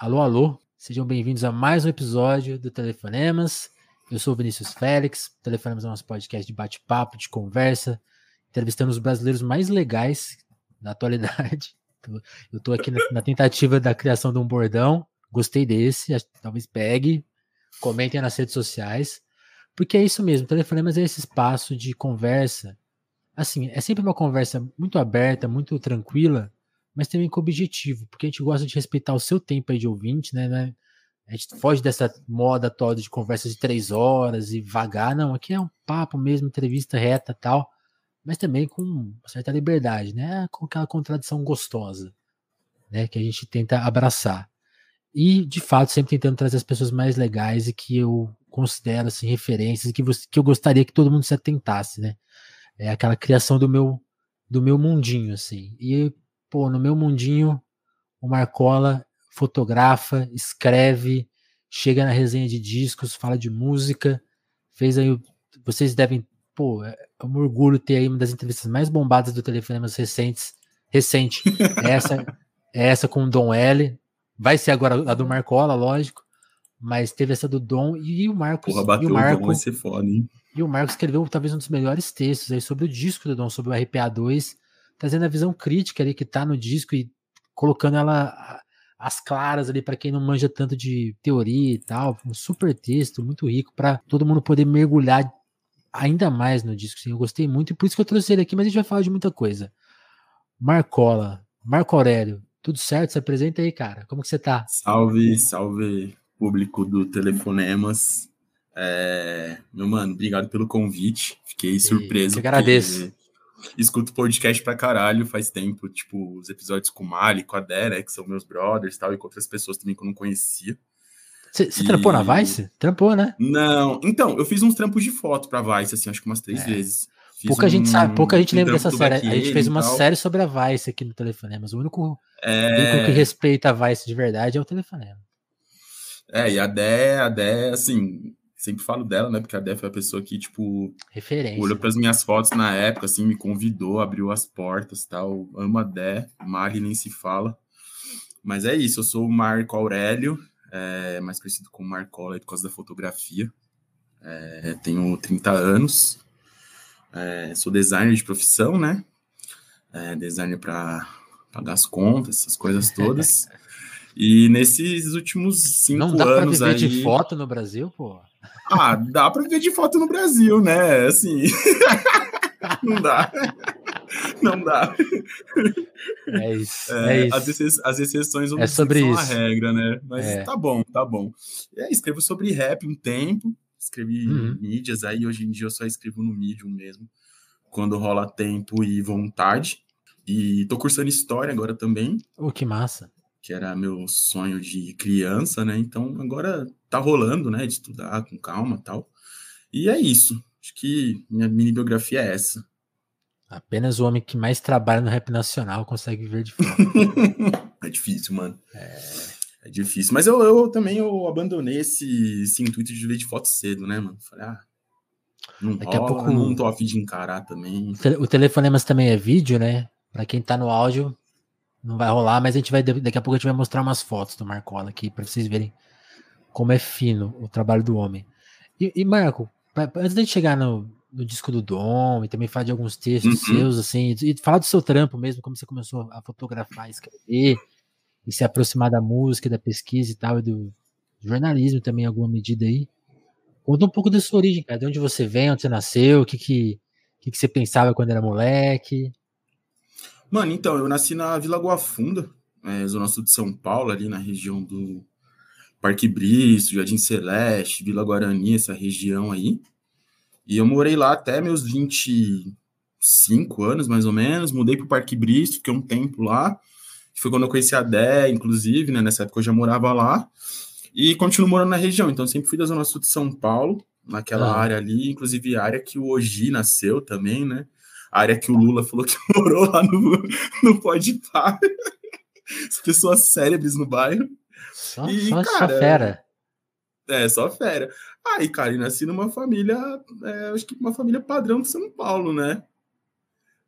Alô, alô, sejam bem-vindos a mais um episódio do Telefonemas. Eu sou Vinícius Félix. Telefonemas é nosso podcast de bate-papo, de conversa, entrevistando os brasileiros mais legais da atualidade. Eu estou aqui na, na, tentativa da criação de um bordão. Gostei desse, talvez pegue. Comentem nas redes sociais. Porque é isso mesmo, Telefonemas é esse espaço de conversa. Assim, é sempre uma conversa muito aberta, muito tranquila, mas também com objetivo, porque a gente gosta de respeitar o seu tempo aí de ouvinte, né? né? A gente foge dessa moda toda de conversas de três horas e vagar, não, aqui é um papo mesmo, entrevista reta tal, mas também com certa liberdade, né? Com aquela contradição gostosa, né? Que a gente tenta abraçar. E, de fato, sempre tentando trazer as pessoas mais legais e que eu considero, assim, referências que, você, que eu gostaria que todo mundo se atentasse, né? É aquela criação do meu do meu mundinho, assim. E pô, no meu mundinho, o Marcola fotografa, escreve, chega na resenha de discos, fala de música, fez aí, vocês devem, pô, é, é um orgulho ter aí uma das entrevistas mais bombadas do Telefonemas recentes, recente, é essa, é essa com o Dom L, vai ser agora a do Marcola, lógico, mas teve essa do Dom e o Marcos, Porra, bateu, e o Marco, vai ser foda, hein? E o Marcos escreveu talvez um dos melhores textos aí sobre o disco do Dom, sobre o RPA 2, trazendo a visão crítica ali que tá no disco e colocando ela as claras ali para quem não manja tanto de teoria e tal, um super texto muito rico para todo mundo poder mergulhar ainda mais no disco. Sim, eu gostei muito e por isso que eu trouxe ele aqui, mas a gente vai falar de muita coisa. Marcola, Marco Aurélio, tudo certo? Se apresenta aí, cara. Como que você tá? Salve, salve público do Telefonemas. É, meu mano, obrigado pelo convite. Fiquei surpreso. Eu que agradeço escuto podcast pra caralho faz tempo, tipo, os episódios com o Mali, com a Dera, que são meus brothers e tal, e com outras pessoas também que eu não conhecia. Você e... trampou na Vice? Trampou, né? Não, então, eu fiz uns trampos de foto pra Vice, assim, acho que umas três é. vezes. Fiz pouca um, gente sabe, pouca gente um lembra dessa série. A gente fez uma série sobre a Vice aqui no Telefonema, o único, é... o único que respeita a Vice de verdade é o Telefonema. É, e a Dé, a Dé, assim, sempre falo dela, né? Porque a Dé foi a pessoa que, tipo, Referência. olhou para as minhas fotos na época, assim, me convidou, abriu as portas tal. Amo a Dé, Mari nem se fala. Mas é isso, eu sou o Marco Aurélio, é, mais conhecido como Marcola por causa da fotografia. É, tenho 30 anos, é, sou designer de profissão, né? É, designer para pagar as contas, essas coisas todas. e nesses últimos cinco anos. Não dá para viver aí... de foto no Brasil, pô? Ah, dá para ver de foto no Brasil, né? Assim. não dá. Não dá. É isso. É, é isso. As, exce as exceções é sobre são isso. a regra, né? Mas é. tá bom, tá bom. É, escrevo sobre rap um tempo, escrevi uhum. mídias, aí hoje em dia eu só escrevo no Medium mesmo, quando rola tempo e vontade. E tô cursando história agora também. Oh, que massa que era meu sonho de criança, né? Então agora tá rolando, né? De estudar com calma tal. E é isso. Acho que minha mini biografia é essa. Apenas o homem que mais trabalha no rap nacional consegue viver de fora. é difícil, mano. É, é difícil. Mas eu, eu também eu abandonei esse, esse intuito de viver de foto cedo, né, mano? Falei, ah, não Daqui rola, a pouco não tô afim de encarar também. O telefonemas também é vídeo, né? Pra quem tá no áudio, não vai rolar, mas a gente vai daqui a pouco a gente vai mostrar umas fotos do Marcola aqui para vocês verem como é fino o trabalho do homem. E, e Marco, pra, antes de chegar no, no, disco do Dom e também falar de alguns textos uhum. seus, assim, e, e falar do seu trampo mesmo, como você começou a fotografar, escrever e se aproximar da música, da pesquisa e tal, e do jornalismo também, em alguma medida aí. Conta um pouco da sua origem, cara, de onde você vem, onde você nasceu, o que que, que, que você pensava quando era moleque. Mano, então, eu nasci na Vila Guafunda, é, Zona Sul de São Paulo, ali na região do Parque Bristo, Jardim Celeste, Vila Guarani, essa região aí. E eu morei lá até meus 25 anos, mais ou menos. Mudei pro Parque Bristo, fiquei um tempo lá. Foi quando eu conheci a Dé, inclusive, né? Nessa época eu já morava lá. E continuo morando na região, então sempre fui da Zona Sul de São Paulo, naquela ah. área ali, inclusive a área que o Oji nasceu também, né? A área que o Lula falou que morou lá no, no Pode Par. As pessoas cérebres no bairro. Só, e, só, cara, só fera. É, só fera. Aí, cara, e nasci numa família, é, acho que uma família padrão de São Paulo, né?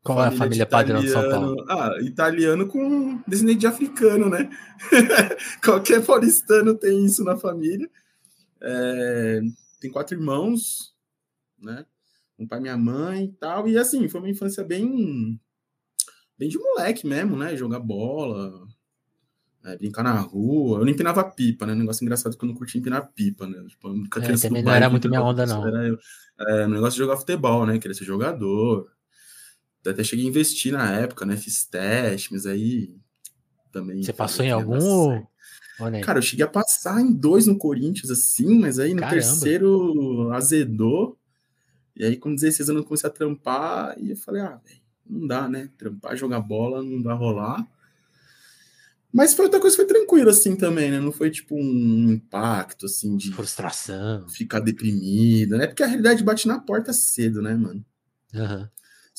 Qual família é a família padrão de São Paulo? Ah, italiano com descendente de africano, né? Qualquer paulistano tem isso na família. É, tem quatro irmãos, né? Um pai e minha mãe e tal. E assim, foi uma infância bem, bem de moleque mesmo, né? Jogar bola, é, brincar na rua. Eu não empinava pipa, né? Um negócio engraçado que eu não curti empinar pipa, né? Tipo, nunca é, também não era muito minha onda, não. Era, é, um negócio de jogar futebol, né? Queria ser jogador. Até cheguei a investir na época, né? Fiz teste, mas aí também. Você passou em algum? Cara, eu cheguei a passar em dois no Corinthians, assim, mas aí no Caramba. terceiro azedou. E aí, com 16 anos, eu comecei a trampar e eu falei, ah, velho, não dá, né? Trampar, jogar bola, não dá rolar. Mas foi outra coisa, foi tranquilo, assim, também, né? Não foi, tipo, um impacto, assim, de... Frustração. Ficar deprimido, né? Porque a realidade bate na porta cedo, né, mano? Aham. Uhum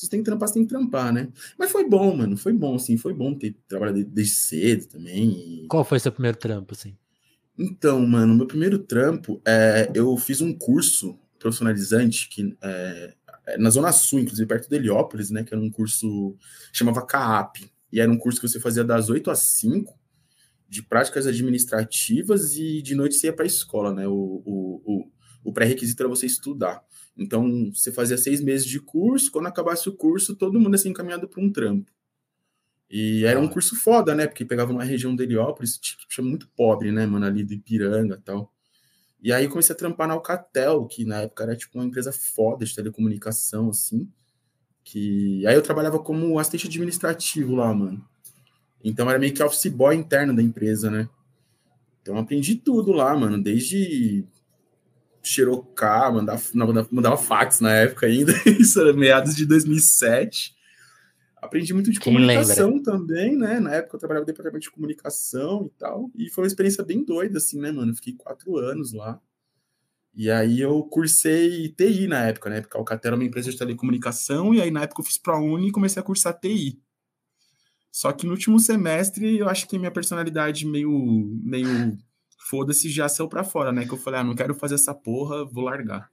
você tem que trampar, você tem que trampar, né? Mas foi bom, mano. Foi bom, assim. Foi bom ter trabalhado desde cedo também. Qual foi seu primeiro trampo, assim? Então, mano, meu primeiro trampo, é, eu fiz um curso profissionalizante que é, é, na Zona Sul, inclusive perto de Heliópolis, né? Que era um curso chamava CAAP. E era um curso que você fazia das 8 às 5 de práticas administrativas e de noite você ia para a escola, né? O, o, o, o pré-requisito era você estudar. Então, você fazia seis meses de curso, quando acabasse o curso, todo mundo assim encaminhado para um trampo. E era um curso foda, né? Porque pegava uma região de Heliópolis, tinha muito pobre, né, mano, ali do Ipiranga e tal. E aí comecei a trampar na Alcatel, que na época era tipo uma empresa foda de telecomunicação, assim. Que aí eu trabalhava como assistente administrativo lá, mano. Então era meio que office boy interno da empresa, né? Então aprendi tudo lá, mano, desde xerocar, mandava, mandava fax na época ainda, isso era meados de 2007. Aprendi muito de Quem comunicação lembra? também, né? Na época eu trabalhava no departamento de comunicação e tal, e foi uma experiência bem doida, assim, né, mano? fiquei quatro anos lá. E aí eu cursei TI na época, né? Porque a Alcatel era uma empresa de telecomunicação, e aí na época eu fiz pra Uni e comecei a cursar TI. Só que no último semestre eu acho que minha personalidade meio, meio foda-se, já saiu pra fora, né? Que eu falei, ah, não quero fazer essa porra, vou largar.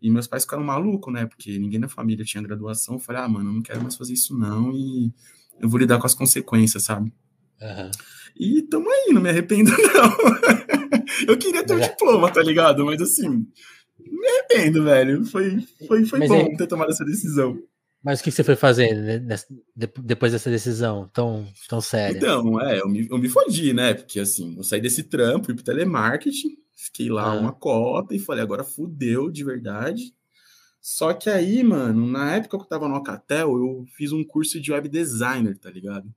E meus pais ficaram malucos, né? Porque ninguém na família tinha graduação. Eu falei, ah, mano, eu não quero mais fazer isso não e eu vou lidar com as consequências, sabe? Uhum. E tamo aí, não me arrependo, não. eu queria ter o um diploma, tá ligado? Mas assim, me arrependo, velho. Foi, foi, foi bom é... ter tomado essa decisão. Mas o que você foi fazer depois dessa decisão tão, tão séria? Então, é, eu me, eu me fodi, né? Porque assim, eu saí desse trampo, fui pro telemarketing, fiquei lá ah. uma cota e falei, agora fudeu de verdade. Só que aí, mano, na época que eu tava no Alcatel, eu fiz um curso de web designer, tá ligado?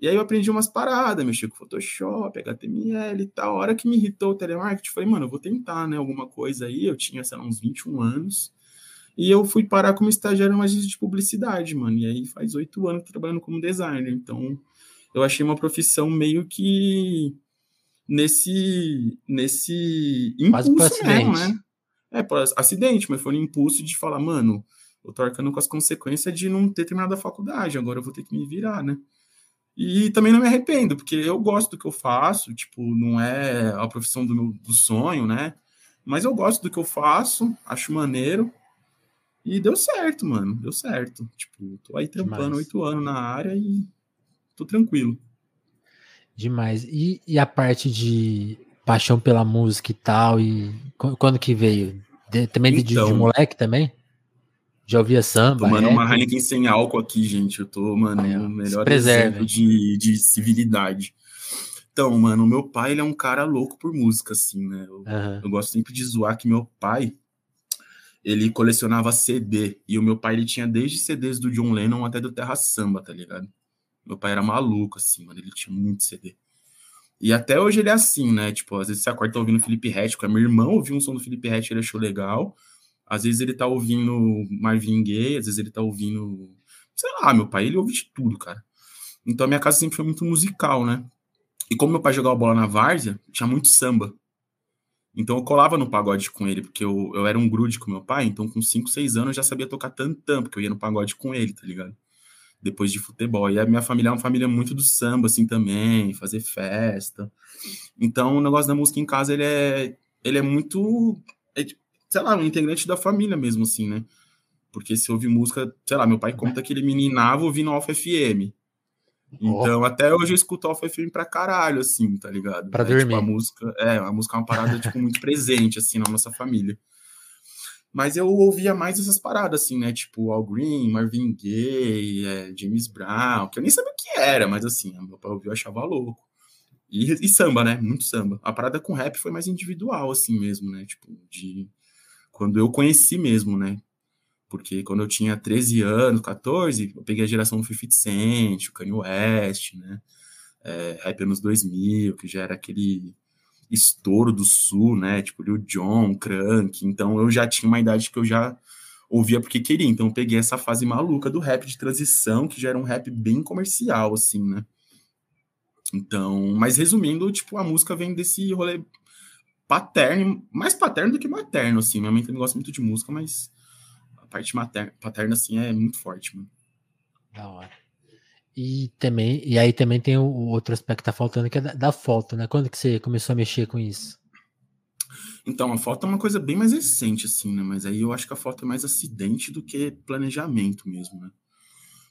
E aí eu aprendi umas paradas, mexi com Photoshop, HTML e tal. A hora que me irritou o telemarketing, falei, mano, eu vou tentar, né, alguma coisa aí. Eu tinha, sei lá, uns 21 anos. E eu fui parar como estagiário numa agência de publicidade, mano. E aí faz oito anos trabalhando como designer. Então, eu achei uma profissão meio que nesse nesse impulso mesmo, né? É, por acidente, mas foi um impulso de falar, mano, eu tô arcando com as consequências de não ter terminado a faculdade, agora eu vou ter que me virar, né? E também não me arrependo, porque eu gosto do que eu faço, tipo, não é a profissão do meu do sonho, né? Mas eu gosto do que eu faço, acho maneiro. E deu certo, mano. Deu certo. Tipo, tô aí trampando oito anos na área e tô tranquilo. Demais. E, e a parte de paixão pela música e tal, e quando que veio? De, também então, de, de, então. moleque também? Já ouvia samba? Tomando uma Heineken sem álcool aqui, gente. Eu tô, mano, é, no melhor exemplo de, de civilidade. Então, mano, meu pai, ele é um cara louco por música, assim, né? Eu, uhum. eu gosto sempre de zoar que meu pai, ele colecionava CD. E o meu pai, ele tinha desde CDs do John Lennon até do Terra Samba, tá ligado? Meu pai era maluco, assim, mano. Ele tinha muito CD. E até hoje ele é assim, né? Tipo, às vezes você acorda tá ouvindo Felipe Rett, meu irmão ouviu um som do Felipe Rett, ele achou legal. Às vezes ele tá ouvindo Marvin Gaye, às vezes ele tá ouvindo. Sei lá, meu pai, ele ouve de tudo, cara. Então a minha casa sempre foi muito musical, né? E como meu pai jogava bola na várzea, tinha muito samba. Então eu colava no pagode com ele, porque eu, eu era um grude com meu pai, então com 5, 6 anos eu já sabia tocar tantão, porque eu ia no pagode com ele, tá ligado? Depois de futebol. E a minha família é uma família muito do samba, assim, também, fazer festa. Então o negócio da música em casa, ele é, ele é muito, é, sei lá, um integrante da família mesmo, assim, né? Porque se ouvir música, sei lá, meu pai conta que ele meninava ouvindo Alfa FM. Então, oh. até hoje eu escuto Alfa FM pra caralho, assim, tá ligado? Pra é, dormir. Tipo, a música, é, a música é uma parada, tipo, muito presente, assim, na nossa família. Mas eu ouvia mais essas paradas, assim, né? Tipo, Al Green, Marvin Gaye, é, James Brown, que eu nem sabia o que era, mas assim, meu pai ouviu, achava louco. E, e, samba, né? Muito samba. A parada com rap foi mais individual, assim mesmo, né? Tipo, de. Quando eu conheci mesmo, né? Porque quando eu tinha 13 anos, 14, eu peguei a geração do 50 Cent, o Kanye West, né? É, rap anos 2000, que já era aquele estouro do sul, né? Tipo, o John, Crank. Então eu já tinha uma idade que eu já ouvia porque queria. Então eu peguei essa fase maluca do rap de transição, que já era um rap bem comercial, assim, né? Então, mas resumindo, tipo, a música vem desse rolê paterno, mais paterno do que materno, assim. Minha mãe também gosta muito de música, mas a parte materna, paterna, assim, é muito forte, mano. Da hora. E também, e aí também tem o, outro aspecto que tá faltando, que é da, da, foto, né? Quando que você começou a mexer com isso? Então, a foto é uma coisa bem mais recente, assim, né? Mas aí eu acho que a foto é mais acidente do que planejamento mesmo, né?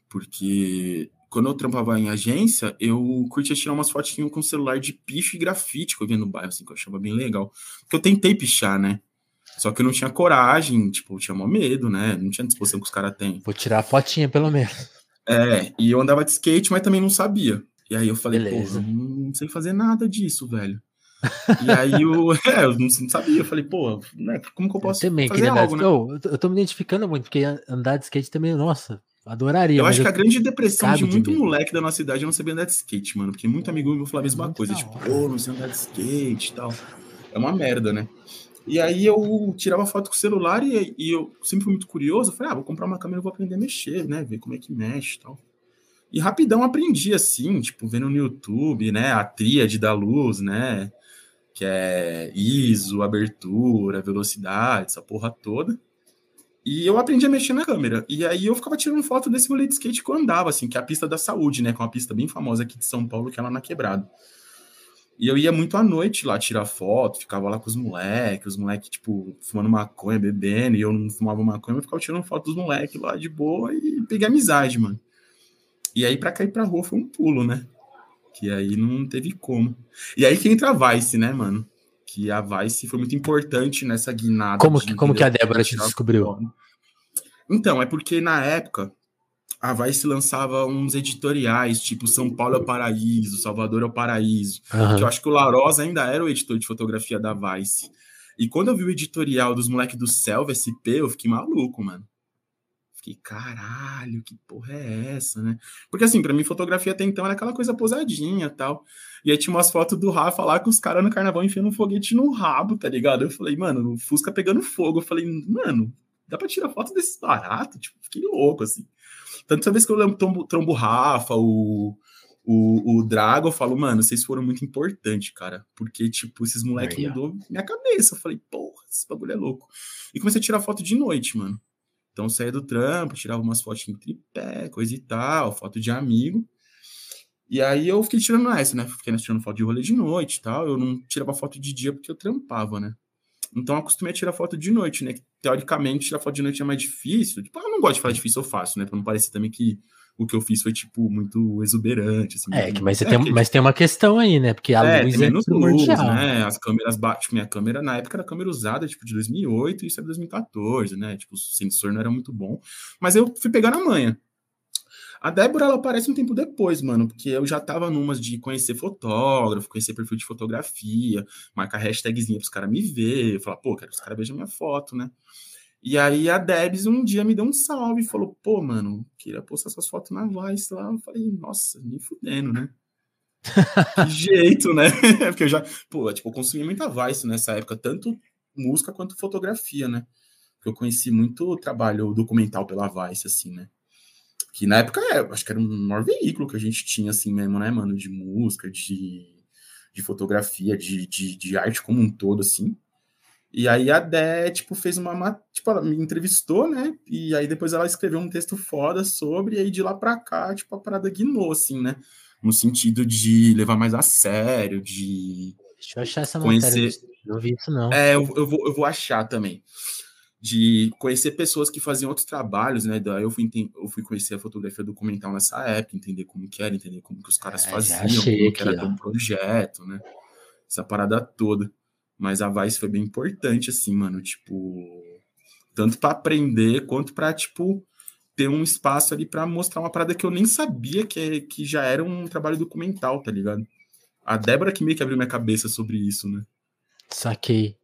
Porque quando eu trampava em agência, eu curtia tirar umas fotinhas com celular de picho e grafite que eu via no bairro, assim, que eu achava bem legal. Porque eu tentei pichar, né? Só que eu não tinha coragem, tipo, eu tinha mó medo, né? Não tinha disposição que os caras têm. Vou tirar a fotinha, pelo menos. É, e eu andava de skate, mas também não sabia. E aí eu falei, Beleza. pô, não sei fazer nada disso, velho. e aí eu, é, eu não, sabia, eu falei, pô, né, como que eu posso eu também fazer algo, né? Eu, eu tô me identificando muito, porque andar de skate também, nossa, adoraria. Eu acho que a grande depressão de muito de moleque da nossa cidade é não saber andar de skate, mano, porque muito amigo meu falou a mesma muito coisa, tipo, pô, não sei andar de skate e tal. É uma merda, né? E aí eu tirava foto com o celular e, e, eu sempre fui muito curioso. Falei, ah, vou comprar uma câmera vou aprender a mexer, né? Ver como é que mexe e tal. E rapidão aprendi assim, tipo, vendo no YouTube, né? A tríade da luz, né? Que é ISO, abertura, velocidade, essa porra toda. E eu aprendi a mexer na câmera. E aí eu ficava tirando foto desse rolê de skate que eu andava, assim, que é a pista da saúde, né? Que é uma pista bem famosa aqui de São Paulo, que é lá na Quebrada. E eu ia muito à noite lá tirar foto, ficava lá com os moleques, os moleques, tipo, fumando maconha, bebendo, e eu não fumava maconha, eu ficava tirando foto dos moleques lá de boa e peguei amizade, mano. E aí, pra cair pra rua foi um pulo, né? Que aí não teve como. E aí que entra a Vice, né, mano? Que a Vice foi muito importante nessa guinada. Como, que, como que a Débora te descobriu? Então, é porque na época a Vice lançava uns editoriais, tipo São Paulo é o Paraíso, Salvador é o Paraíso. Uhum. Que eu acho que o Larosa ainda era o editor de fotografia da Vice. E quando eu vi o editorial dos moleques do Selva SP, eu fiquei maluco, mano. Fiquei, caralho, que porra é essa, né? Porque assim, para mim, fotografia até então era aquela coisa posadinha tal. E aí tinha umas fotos do Rafa lá com os caras no carnaval enfiando um foguete no rabo, tá ligado? Eu falei, mano, o Fusca pegando fogo. Eu falei, mano, dá pra tirar foto desses baratos? Tipo, fiquei louco, assim. Tanto vez que eu lembro trombo, trombo Rafa, o, o, o Drago, eu falo, mano, vocês foram muito importantes, cara. Porque, tipo, esses moleques mudou minha cabeça. Eu falei, porra, esse bagulho é louco. E comecei a tirar foto de noite, mano. Então, saía do trampo, tirava umas fotos em tripé, coisa e tal, foto de amigo. E aí eu fiquei tirando essa, né? Fiquei tirando foto de rolê de noite e tal. Eu não tirava foto de dia porque eu trampava, né? Então eu acostumei a tirar foto de noite, né? Teoricamente, tirar foto de noite é mais difícil. Tipo, eu não gosto de falar difícil, eu faço, né? Pra não parecer também que o que eu fiz foi, tipo, muito exuberante. Assim, é, mas, é, tem, que... mas tem uma questão aí, né? Porque a é, luz é menos luz, né? As câmeras, tipo, minha câmera na época era câmera usada, tipo, de 2008 e isso é 2014, né? Tipo, o sensor não era muito bom. Mas eu fui pegar na manha. A Débora, ela aparece um tempo depois, mano, porque eu já tava numas de conhecer fotógrafo, conhecer perfil de fotografia, marcar hashtagzinha pros caras me ver, falar, pô, quero que os caras vejam minha foto, né? E aí a Debs um dia me deu um salve e falou, pô, mano, queria postar suas fotos na Vice lá. Eu falei, nossa, nem fudendo, né? que jeito, né? Porque eu já, pô, tipo, eu consumi muita Vice nessa época, tanto música quanto fotografia, né? Porque eu conheci muito trabalho documental pela Vice, assim, né? Que na época, é, acho que era o maior veículo que a gente tinha, assim mesmo, né, mano? De música, de, de fotografia, de, de, de arte como um todo, assim. E aí a Dé, tipo, fez uma. Tipo, ela me entrevistou, né? E aí depois ela escreveu um texto foda sobre, e aí de lá pra cá, tipo, a parada guinou, assim, né? No sentido de levar mais a sério, de. Deixa eu achar essa conhecer... matéria. Não vi isso, não. É, eu, eu, vou, eu vou achar também de conhecer pessoas que faziam outros trabalhos, né? Daí eu fui, eu fui conhecer a fotografia documental nessa época, entender como que era, entender como que os caras é, faziam, como que era um projeto, né? Essa parada toda. Mas a Vice foi bem importante, assim, mano, tipo, tanto para aprender quanto para tipo ter um espaço ali para mostrar uma parada que eu nem sabia que, que já era um trabalho documental, tá ligado? A Débora que meio que abriu minha cabeça sobre isso, né? Saquei.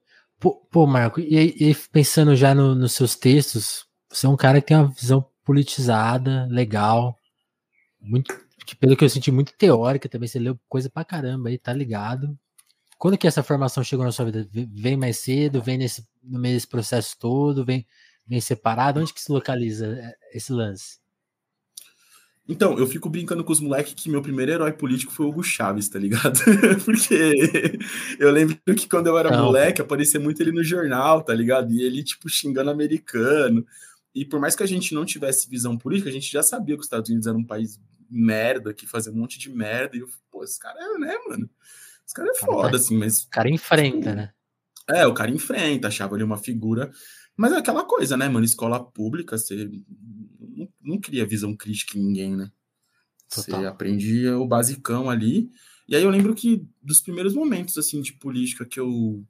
Pô, pô Marco, e, e pensando já no, nos seus textos, você é um cara que tem uma visão politizada, legal, muito, pelo que eu senti, muito teórica também. Você leu coisa pra caramba aí, tá ligado? Quando que essa formação chegou na sua vida? Vem mais cedo? Vem nesse, no meio desse processo todo? Vem, vem separado? Onde que se localiza é, esse lance? Então, eu fico brincando com os moleques que meu primeiro herói político foi o Hugo Chaves, tá ligado? Porque eu lembro que quando eu era moleque, aparecia muito ele no jornal, tá ligado? E ele, tipo, xingando americano. E por mais que a gente não tivesse visão política, a gente já sabia que os Estados Unidos era um país merda, que fazia um monte de merda. E eu, pô, esse cara é, né, mano? Esse cara é foda, assim, mas. O cara enfrenta, né? É, o cara enfrenta, achava ele uma figura. Mas é aquela coisa, né, mano? Escola pública, você não, não cria visão crítica em ninguém, né? Total. Você aprendia o basicão ali. E aí eu lembro que dos primeiros momentos assim de política que eu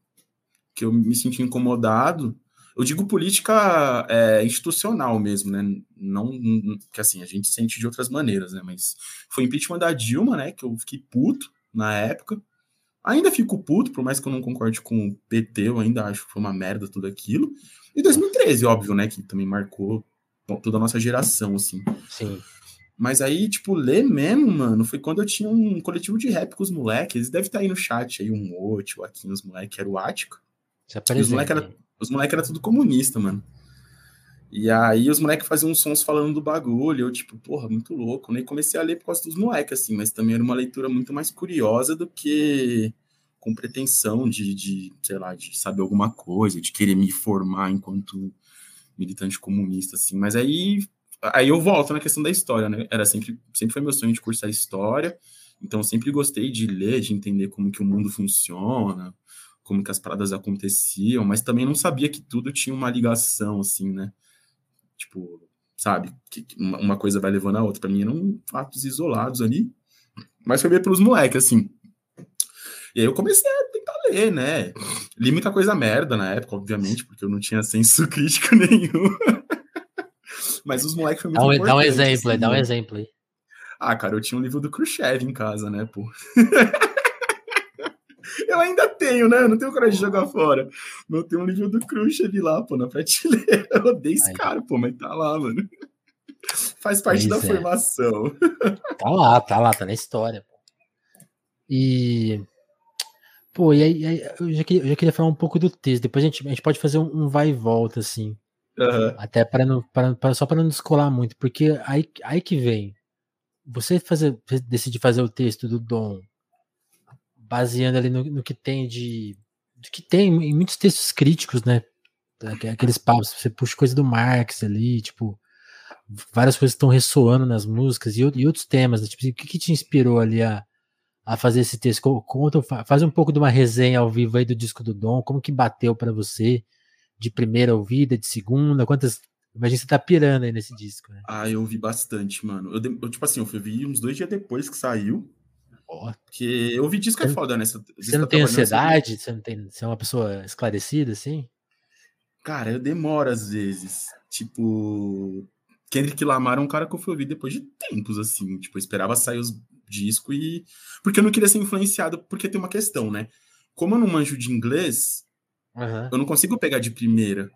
que eu me senti incomodado, eu digo política é, institucional mesmo, né? Não que assim a gente sente de outras maneiras, né? Mas foi impeachment da Dilma, né? Que eu fiquei puto na época. Ainda fico puto, por mais que eu não concorde com o PT, eu ainda acho que foi uma merda tudo aquilo. E 2013, óbvio, né? Que também marcou toda a nossa geração, assim. Sim. Mas aí, tipo, ler mesmo, mano, foi quando eu tinha um coletivo de rap com os moleques. Eles devem estar aí no chat aí, um Ot, o Aqui, os moleques, era o Ático. os moleques eram moleque era tudo comunista, mano. E aí os moleques faziam uns sons falando do bagulho, eu, tipo, porra, muito louco. Nem comecei a ler por causa dos moleques, assim, mas também era uma leitura muito mais curiosa do que com pretensão de, de, sei lá, de saber alguma coisa, de querer me formar enquanto militante comunista, assim. Mas aí, aí eu volto na questão da história, né? Era sempre, sempre foi meu sonho de cursar história, então sempre gostei de ler, de entender como que o mundo funciona, como que as paradas aconteciam, mas também não sabia que tudo tinha uma ligação, assim, né? Tipo, sabe? Que uma coisa vai levando a outra. Para mim eram fatos isolados ali, mas foi ver pelos moleques, assim. E aí eu comecei a ler, né? Li muita coisa merda na época, obviamente, porque eu não tinha senso crítico nenhum. Mas os moleques foi muito dá um, dá um exemplo, assim, dá um né? exemplo aí. Ah, cara, eu tinha um livro do Khrushchev em casa, né, pô? eu ainda tenho, né? Eu não tenho coragem de jogar fora. Mas eu tenho um livro do Khrushchev lá, pô, na prateleira. Eu odeio esse cara, pô, mas tá lá, mano. Faz parte pois da é. formação. Tá lá, tá lá, tá na história. Pô. E Pô, e aí, aí eu, já queria, eu, já queria, falar um pouco do texto. Depois a gente, a gente pode fazer um, um vai e volta, assim. Uhum. Até para não, pra, pra, só para não descolar muito, porque aí, aí que vem. Você fazer, decidir fazer o texto do Dom baseando ali no, no que tem de. Do que tem em muitos textos críticos, né? Aqueles papos, você puxa coisa do Marx ali, tipo, várias coisas estão ressoando nas músicas e, e outros temas, né? tipo, o que, que te inspirou ali a, a fazer esse texto? Conta, faz um pouco de uma resenha ao vivo aí do disco do Dom, como que bateu para você de primeira ouvida, de segunda, quantas Imagina você tá pirando aí nesse disco, né? Ah, eu ouvi bastante, mano. Eu, eu tipo assim, eu vi uns dois dias depois que saiu. Porque eu ouvi disco é foda, né? Você, você não tem ansiedade? Você não tem. Você é uma pessoa esclarecida, assim? Cara, eu demoro às vezes. Tipo. Kendrick Lamar é um cara que eu fui ouvir depois de tempos, assim. Tipo, eu esperava sair os disco e. Porque eu não queria ser influenciado, porque tem uma questão, né? Como eu não manjo de inglês, uhum. eu não consigo pegar de primeira.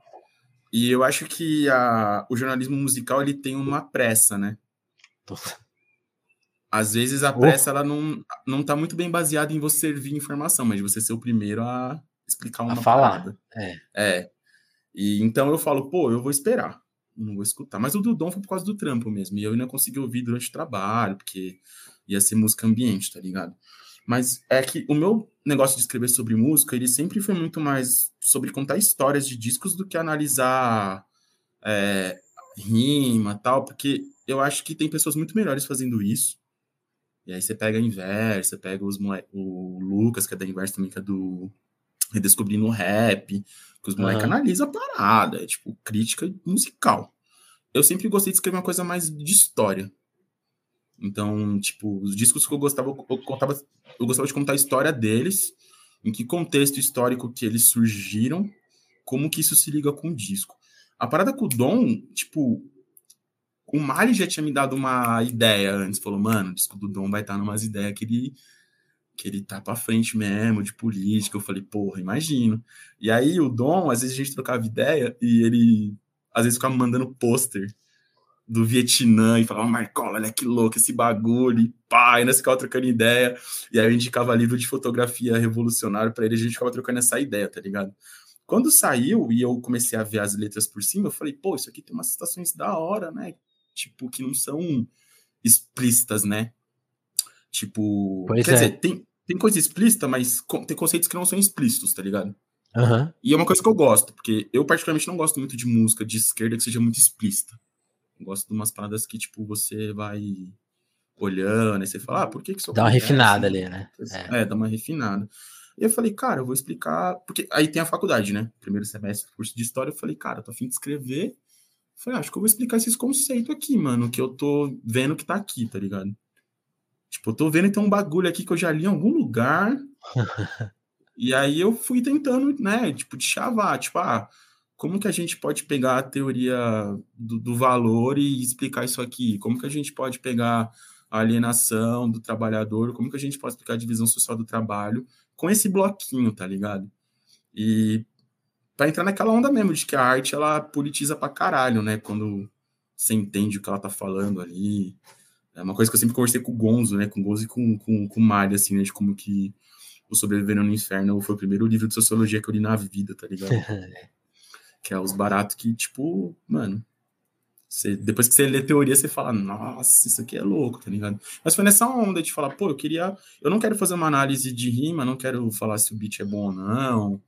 E eu acho que a, o jornalismo musical ele tem uma pressa, né? Às vezes a pressa ela não, não tá muito bem baseada em você servir informação, mas de você ser o primeiro a explicar uma a falar. É. é. E então eu falo, pô, eu vou esperar não vou escutar. Mas o do Dom foi por causa do trampo mesmo. E eu ainda consegui ouvir durante o trabalho, porque ia ser música ambiente, tá ligado? Mas é que o meu negócio de escrever sobre música, ele sempre foi muito mais sobre contar histórias de discos do que analisar é, rima tal, porque eu acho que tem pessoas muito melhores fazendo isso. E aí você pega a Inversa, pega os o Lucas, que é da Inversa também, que é do redescobrindo o rap, que os moleques uhum. analisam a parada, é tipo crítica musical. Eu sempre gostei de escrever uma coisa mais de história. Então, tipo, os discos que eu gostava, eu, contava, eu gostava de contar a história deles, em que contexto histórico que eles surgiram, como que isso se liga com o disco. A parada com o Dom, tipo, o Mari já tinha me dado uma ideia antes, falou, mano, o disco do Dom vai estar tá numas ideias que ele, que ele tá pra frente mesmo, de política. Eu falei, porra, imagino. E aí o Dom, às vezes a gente trocava ideia e ele, às vezes, ficava mandando pôster do Vietnã e falava, Marcola, olha que louco esse bagulho, e pá, e nós ficava trocando ideia. E aí eu indicava livro de fotografia revolucionário para ele, a gente ficava trocando essa ideia, tá ligado? Quando saiu e eu comecei a ver as letras por cima, eu falei, pô, isso aqui tem umas citações da hora, né? Tipo, que não são explícitas, né? Tipo, pois quer é. dizer, tem, tem coisa explícita, mas tem conceitos que não são explícitos, tá ligado? Uhum. E é uma coisa que eu gosto, porque eu particularmente não gosto muito de música de esquerda que seja muito explícita. Eu gosto de umas paradas que, tipo, você vai olhando e você fala, ah, por que que isso Dá uma refinada ali, né? É. é, dá uma refinada. E eu falei, cara, eu vou explicar. Porque aí tem a faculdade, né? Primeiro semestre, curso de história. Eu falei, cara, eu tô afim de escrever. Eu falei, ah, acho que eu vou explicar esses conceitos aqui, mano, que eu tô vendo que tá aqui, tá ligado? Tipo, eu tô vendo então um bagulho aqui que eu já li em algum lugar. e aí eu fui tentando, né, tipo, de chavar, tipo, ah, como que a gente pode pegar a teoria do, do valor e explicar isso aqui? Como que a gente pode pegar a alienação do trabalhador? Como que a gente pode explicar a divisão social do trabalho com esse bloquinho, tá ligado? E para entrar naquela onda mesmo de que a arte ela politiza pra caralho, né? Quando você entende o que ela tá falando ali. É uma coisa que eu sempre conversei com o Gonzo, né? Com o Gonzo e com, com, com o Mari, assim, né? De como que o Sobrevivendo no Inferno foi o primeiro livro de sociologia que eu li na vida, tá ligado? que é os baratos que, tipo, mano, você, depois que você lê teoria, você fala, nossa, isso aqui é louco, tá ligado? Mas foi nessa onda de falar, pô, eu queria. Eu não quero fazer uma análise de rima, não quero falar se o beat é bom ou não.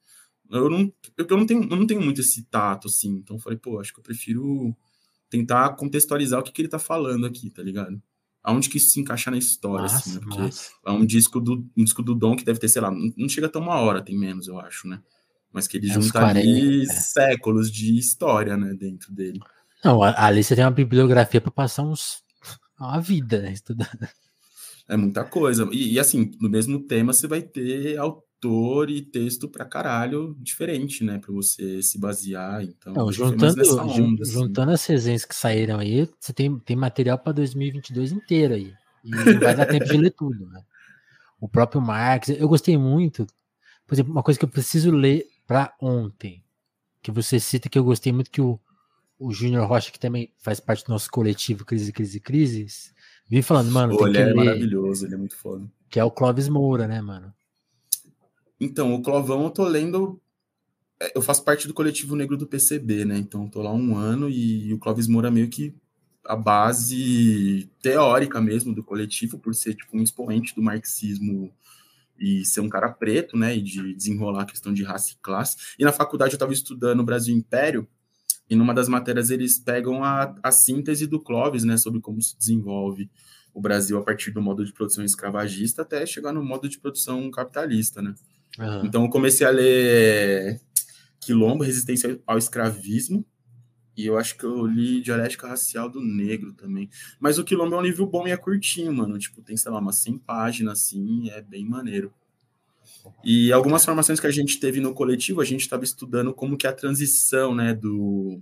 Eu não, eu não, tenho, eu não tenho muito esse tato, assim. Então eu falei, pô, acho que eu prefiro tentar contextualizar o que, que ele tá falando aqui, tá ligado? Aonde que isso se encaixa na história, massa, assim, né? Porque massa. é um disco, do, um disco do Dom que deve ter, sei lá, não, não chega até uma hora, tem menos, eu acho, né? Mas que ele é junta 40, ali é. séculos de história, né, dentro dele. Não, ali você tem uma bibliografia para passar uns uma vida né, estudando. É muita coisa. E, e, assim, no mesmo tema você vai ter autor e texto para caralho diferente, né? Para você se basear. Então, Não, juntando, onda, assim. juntando as resenhas que saíram aí, você tem, tem material para 2022 inteiro aí. E não vai dar tempo de ler tudo, né? O próprio Marx, eu gostei muito. Por exemplo, uma coisa que eu preciso ler para ontem, que você cita que eu gostei muito que o o Júnior Rocha, que também faz parte do nosso coletivo Crise, Crise, Crises, vim falando, mano. Pô, ele é maravilhoso, ele é muito foda. Que é o Clóvis Moura, né, mano? Então, o Clovão eu tô lendo. É, eu faço parte do coletivo negro do PCB, né? Então, tô lá um ano e o Clóvis Moura é meio que a base teórica mesmo do coletivo, por ser tipo um expoente do marxismo e ser um cara preto, né? E de desenrolar a questão de raça e classe. E na faculdade eu estava estudando o Brasil Império, e numa das matérias eles pegam a, a síntese do Clóvis, né, sobre como se desenvolve o Brasil a partir do modo de produção escravagista até chegar no modo de produção capitalista, né? Uhum. Então eu comecei a ler Quilombo, Resistência ao Escravismo, e eu acho que eu li Dialética Racial do Negro também. Mas o Quilombo é um livro bom e é curtinho, mano. Tipo, tem, sei lá, umas 100 páginas, assim, é bem maneiro. E algumas formações que a gente teve no coletivo, a gente estava estudando como que a transição, né, do,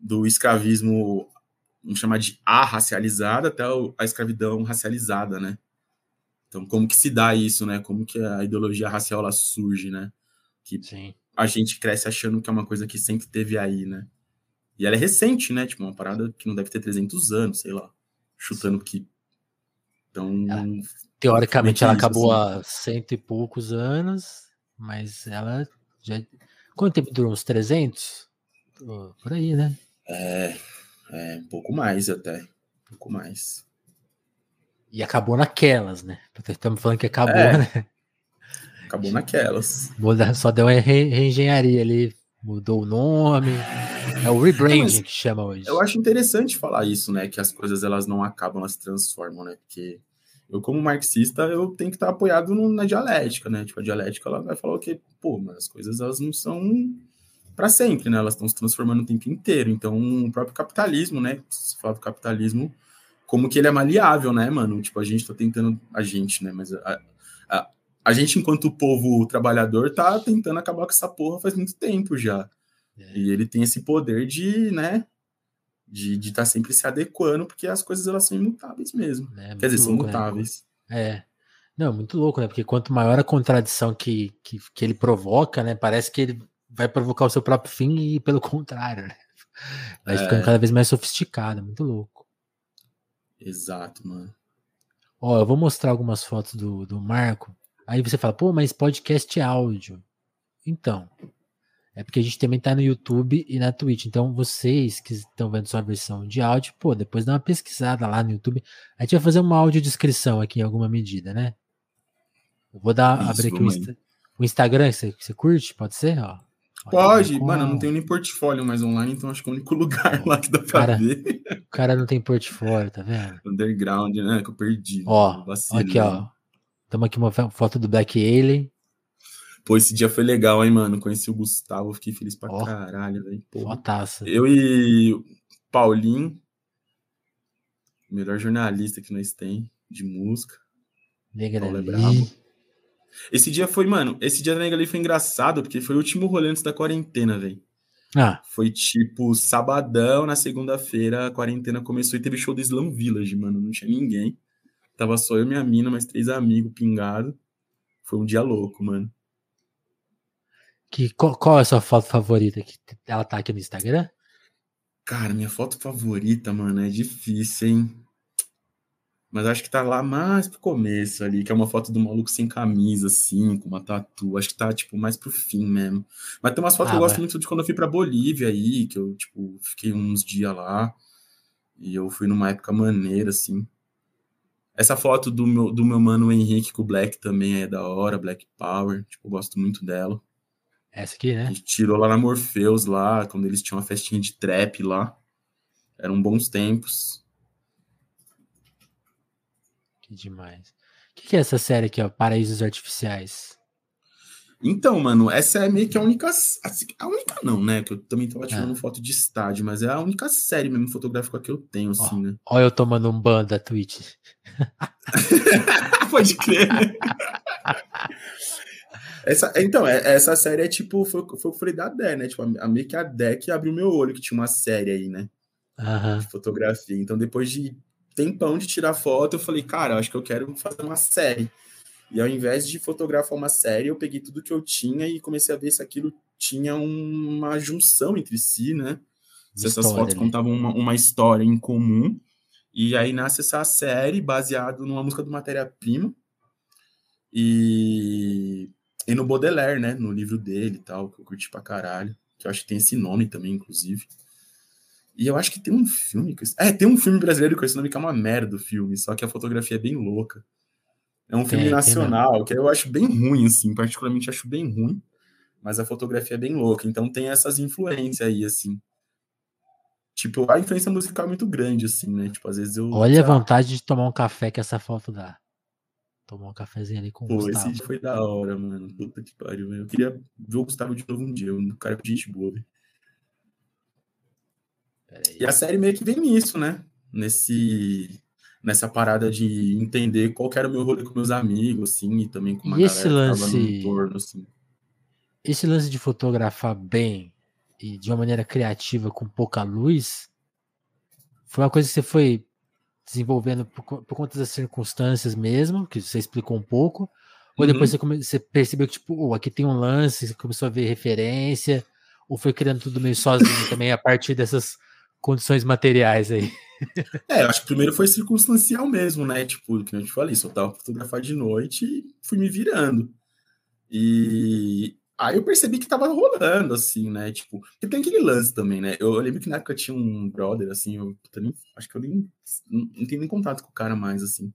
do escravismo, vamos chamar de arracializada até a escravidão racializada, né? Então, como que se dá isso, né? Como que a ideologia racial ela surge, né? Que Sim. a gente cresce achando que é uma coisa que sempre teve aí, né? E ela é recente, né? Tipo, uma parada que não deve ter 300 anos, sei lá. Chutando que. Então, Teoricamente ela acabou assim. há cento e poucos anos, mas ela já. Quanto tempo durou? Uns 300? Por aí, né? É, é, um pouco mais até. Um pouco mais. E acabou naquelas, né? Estamos falando que acabou, é, né? Acabou naquelas. Só deu uma reengenharia ali, mudou o nome. É o rebranding que chama hoje. Eu acho interessante falar isso, né? Que as coisas elas não acabam, elas se transformam, né? Porque Eu, como marxista, eu tenho que estar apoiado no, na dialética, né? Tipo, a dialética, ela vai falar o quê? Pô, mas as coisas, elas não são para sempre, né? Elas estão se transformando o tempo inteiro. Então, o próprio capitalismo, né? Se fala do capitalismo, como que ele é maleável, né, mano? Tipo, a gente tá tentando... A gente, né? Mas a, a, a gente, enquanto povo trabalhador, tá tentando acabar com essa porra faz muito tempo já. É. E ele tem esse poder de, né, de estar tá sempre se adequando, porque as coisas elas são imutáveis mesmo. É, Quer dizer, são louco, né? mutáveis. Né? É. Não, muito louco, né? Porque quanto maior a contradição que, que, que, ele provoca, né? Parece que ele vai provocar o seu próprio fim e pelo contrário, né? Vai é. ficando cada vez mais sofisticado, muito louco. Exato, mano. Ó, eu vou mostrar algumas fotos do, do Marco Aí você fala, pô, mas podcast é áudio. Então, é porque a gente também tá no YouTube e na Twitch. Então, vocês que estão vendo sua versão de áudio, pô, depois dá uma pesquisada lá no YouTube. A gente vai fazer uma audiodescrição aqui em alguma medida, né? Eu vou dar, Isso, abrir aqui o, Insta, o, Instagram que você, que você curte, pode ser? Ó. Pode, com... mano, eu não tenho nem portfólio mais online, então acho que é o único lugar lá que dá pra cara, ver. O cara não tem portfólio, tá vendo? Underground, né? Que eu perdi. Ó, vacilo, aqui, ó. Estamos aqui uma foto do Black Alien. Pô, esse dia foi legal, hein, mano? Conheci o Gustavo, fiquei feliz pra oh, caralho, velho. Fotaça. Eu e Paulinho, melhor jornalista que nós tem de música. Nega Paulo é brabo. Esse dia foi, mano, esse dia da Nega ali foi engraçado, porque foi o último rolê antes da quarentena, velho. Ah. Foi tipo sabadão, na segunda-feira a quarentena começou e teve show do Slam Village, mano. Não tinha ninguém. Tava só eu, minha mina, mais três amigos pingado. Foi um dia louco, mano. Que, qual, qual, é a sua foto favorita? Que ela tá aqui no Instagram? Cara, minha foto favorita, mano, é difícil, hein? Mas acho que tá lá mais pro começo ali, que é uma foto do maluco sem camisa, assim, com uma tatu. Acho que tá, tipo, mais pro fim mesmo. Mas tem umas fotos ah, que eu gosto muito de quando eu fui pra Bolívia aí, que eu, tipo, fiquei uns dias lá. E eu fui numa época maneira, assim. Essa foto do meu, do meu mano Henrique com o Black também é da hora, Black Power. Tipo, eu gosto muito dela. Essa aqui, né? A gente tirou lá na Morpheus, lá, quando eles tinham uma festinha de trap lá. Eram bons tempos. Que demais. O que, que é essa série aqui, ó? Paraísos Artificiais? Então, mano, essa é meio que a única. A única não, né? Que eu também tava tirando ah. foto de estádio, mas é a única série mesmo fotográfica que eu tenho, assim, né? Olha eu tomando um ban da Twitch. Pode crer. essa, então, é, essa série é tipo, foi, foi o que eu falei da Dé, né? Tipo, a, meio que a Dé que abriu meu olho, que tinha uma série aí, né? Uhum. De fotografia. Então, depois de tempão de tirar foto, eu falei, cara, eu acho que eu quero fazer uma série. E ao invés de fotografar uma série, eu peguei tudo que eu tinha e comecei a ver se aquilo tinha uma junção entre si, né? Se essas história, fotos né? contavam uma, uma, história em comum. E aí nasce essa série baseado numa música do Matéria-Prima. E, e no Baudelaire, né? No livro dele e tal, que eu curti pra caralho. Que eu acho que tem esse nome também, inclusive. E eu acho que tem um filme. É, tem um filme brasileiro com esse nome que é uma merda o filme, só que a fotografia é bem louca. É um filme nacional, que eu acho bem ruim, assim, particularmente acho bem ruim, mas a fotografia é bem louca, então tem essas influências aí, assim. Tipo, a influência musical é muito grande, assim, né? Tipo, às vezes eu. Olha a vontade de tomar um café que essa foto dá. Tomar um cafezinho ali com o Pô, Gustavo. esse foi da hora, mano. Puta que pariu, Eu queria ver o Gustavo de novo um dia. Um cara de gente boa, velho. E a série meio que vem nisso, né? Nesse nessa parada de entender qual era o meu rolê com meus amigos, assim, e também com uma e esse lance, no entorno, assim. Esse lance de fotografar bem e de uma maneira criativa, com pouca luz, foi uma coisa que você foi desenvolvendo por, por conta das circunstâncias mesmo, que você explicou um pouco, ou depois uhum. você, come, você, percebeu que, tipo, oh, aqui tem um lance, você começou a ver referência, ou foi criando tudo meio sozinho também a partir dessas condições materiais aí? É, eu acho que primeiro foi circunstancial mesmo, né? Tipo, que eu te falei, só tava fotografar de noite e fui me virando. E aí eu percebi que tava rolando, assim, né? Tipo, porque tem aquele lance também, né? Eu, eu lembro que na época tinha um brother, assim, eu nem, acho que eu nem não, tenho nem contato com o cara mais, assim.